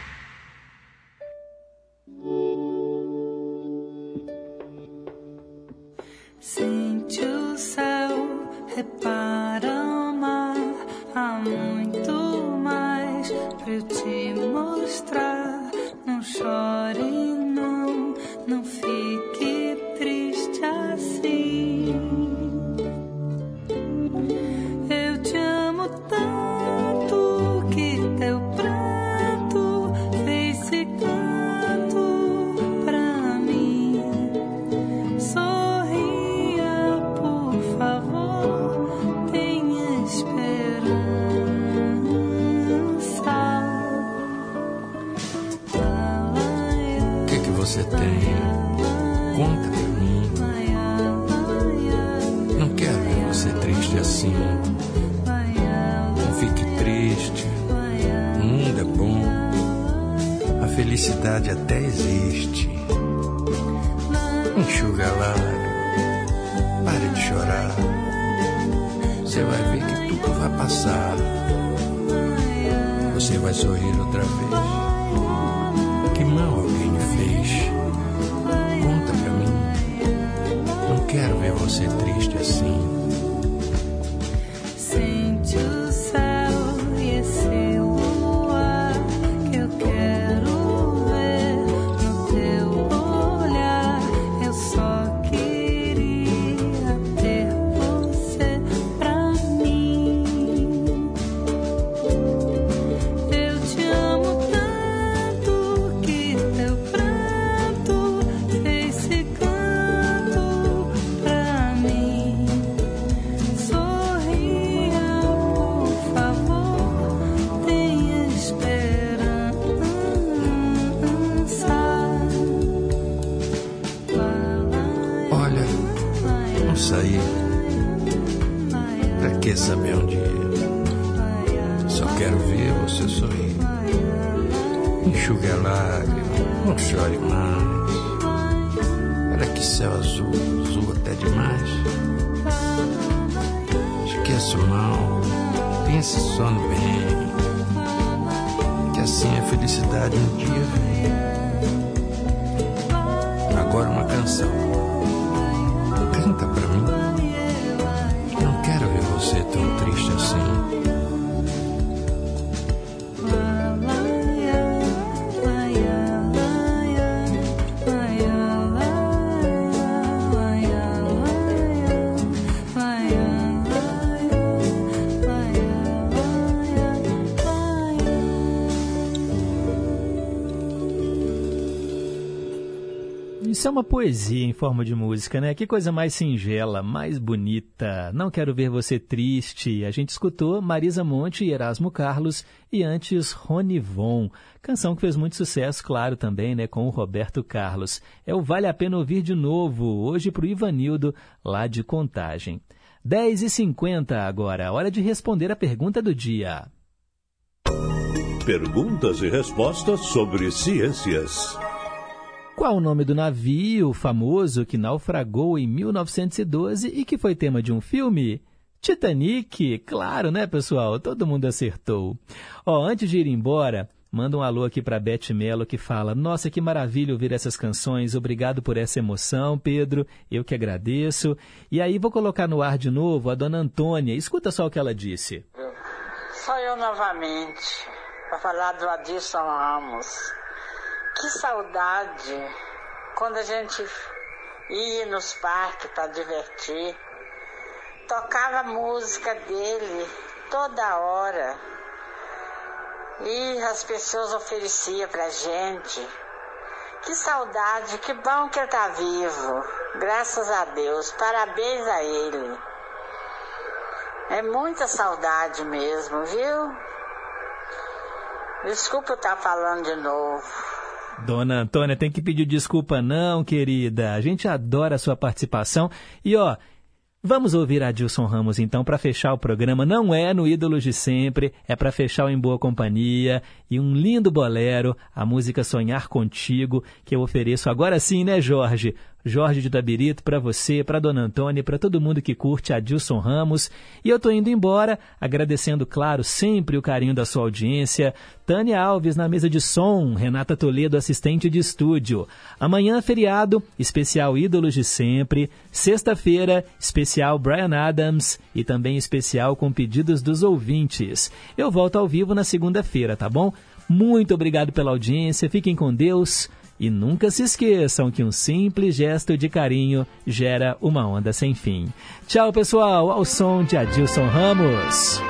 Você triste assim. Isso é uma poesia em forma de música, né? Que coisa mais singela, mais bonita. Não quero ver você triste. A gente escutou Marisa Monte e Erasmo Carlos e antes Rony Von. Canção que fez muito sucesso, claro, também, né? Com o Roberto Carlos. É o Vale a Pena Ouvir de Novo, hoje para o Ivanildo, lá de Contagem. 10h50 agora, hora de responder a pergunta do dia. Perguntas e respostas sobre ciências. Qual o nome do navio famoso que naufragou em 1912 e que foi tema de um filme? Titanic, claro, né, pessoal? Todo mundo acertou. Ó, antes de ir embora, Manda um alô aqui para Beth Mello que fala: Nossa, que maravilha ouvir essas canções. Obrigado por essa emoção, Pedro. Eu que agradeço. E aí vou colocar no ar de novo a dona Antônia. Escuta só o que ela disse. Só eu novamente para falar do Adilson Ramos. Que saudade quando a gente ia nos parques para divertir. Tocava música dele toda hora e as pessoas ofereciam pra gente. Que saudade, que bom que ele tá vivo. Graças a Deus, parabéns a ele. É muita saudade mesmo, viu? Desculpa eu estar tá falando de novo. Dona Antônia, tem que pedir desculpa não, querida. A gente adora a sua participação. E ó, Vamos ouvir Adilson Ramos então para fechar o programa. Não é no Ídolos de Sempre, é para fechar o Em Boa Companhia e um lindo bolero, a música Sonhar Contigo, que eu ofereço agora sim, né, Jorge? Jorge de Dabirito, para você, para Dona Antônia, para todo mundo que curte Adilson Ramos. E eu tô indo embora, agradecendo, claro, sempre o carinho da sua audiência. Tânia Alves na mesa de som, Renata Toledo, assistente de estúdio. Amanhã, feriado, especial Ídolos de Sempre. Sexta-feira, especial Brian Adams e também especial com pedidos dos ouvintes. Eu volto ao vivo na segunda-feira, tá bom? Muito obrigado pela audiência, fiquem com Deus. E nunca se esqueçam que um simples gesto de carinho gera uma onda sem fim. Tchau, pessoal, ao som de Adilson Ramos.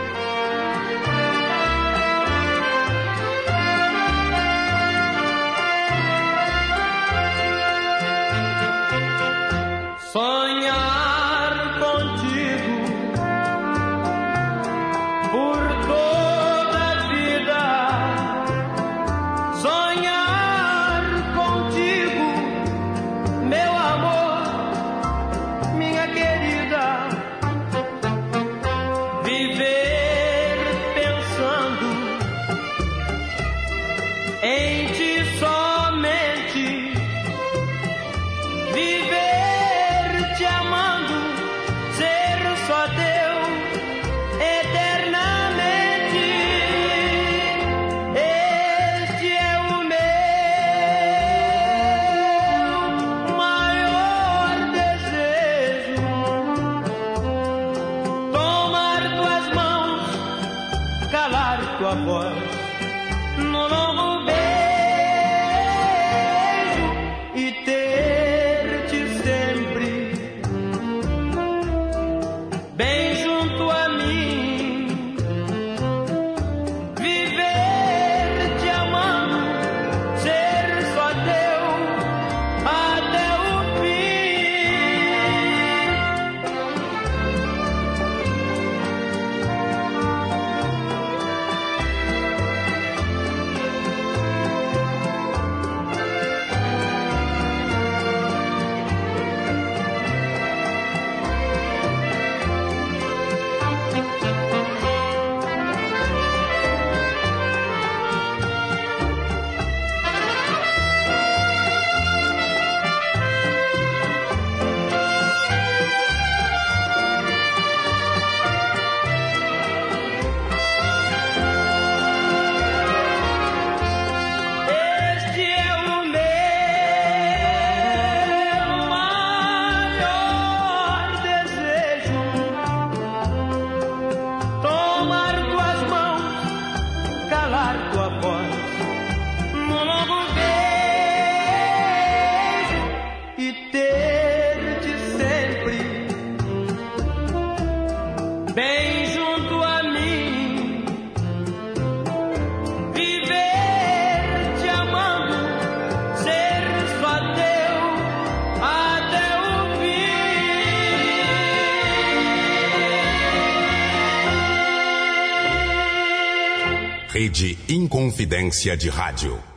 Rede Inconfidência de Rádio.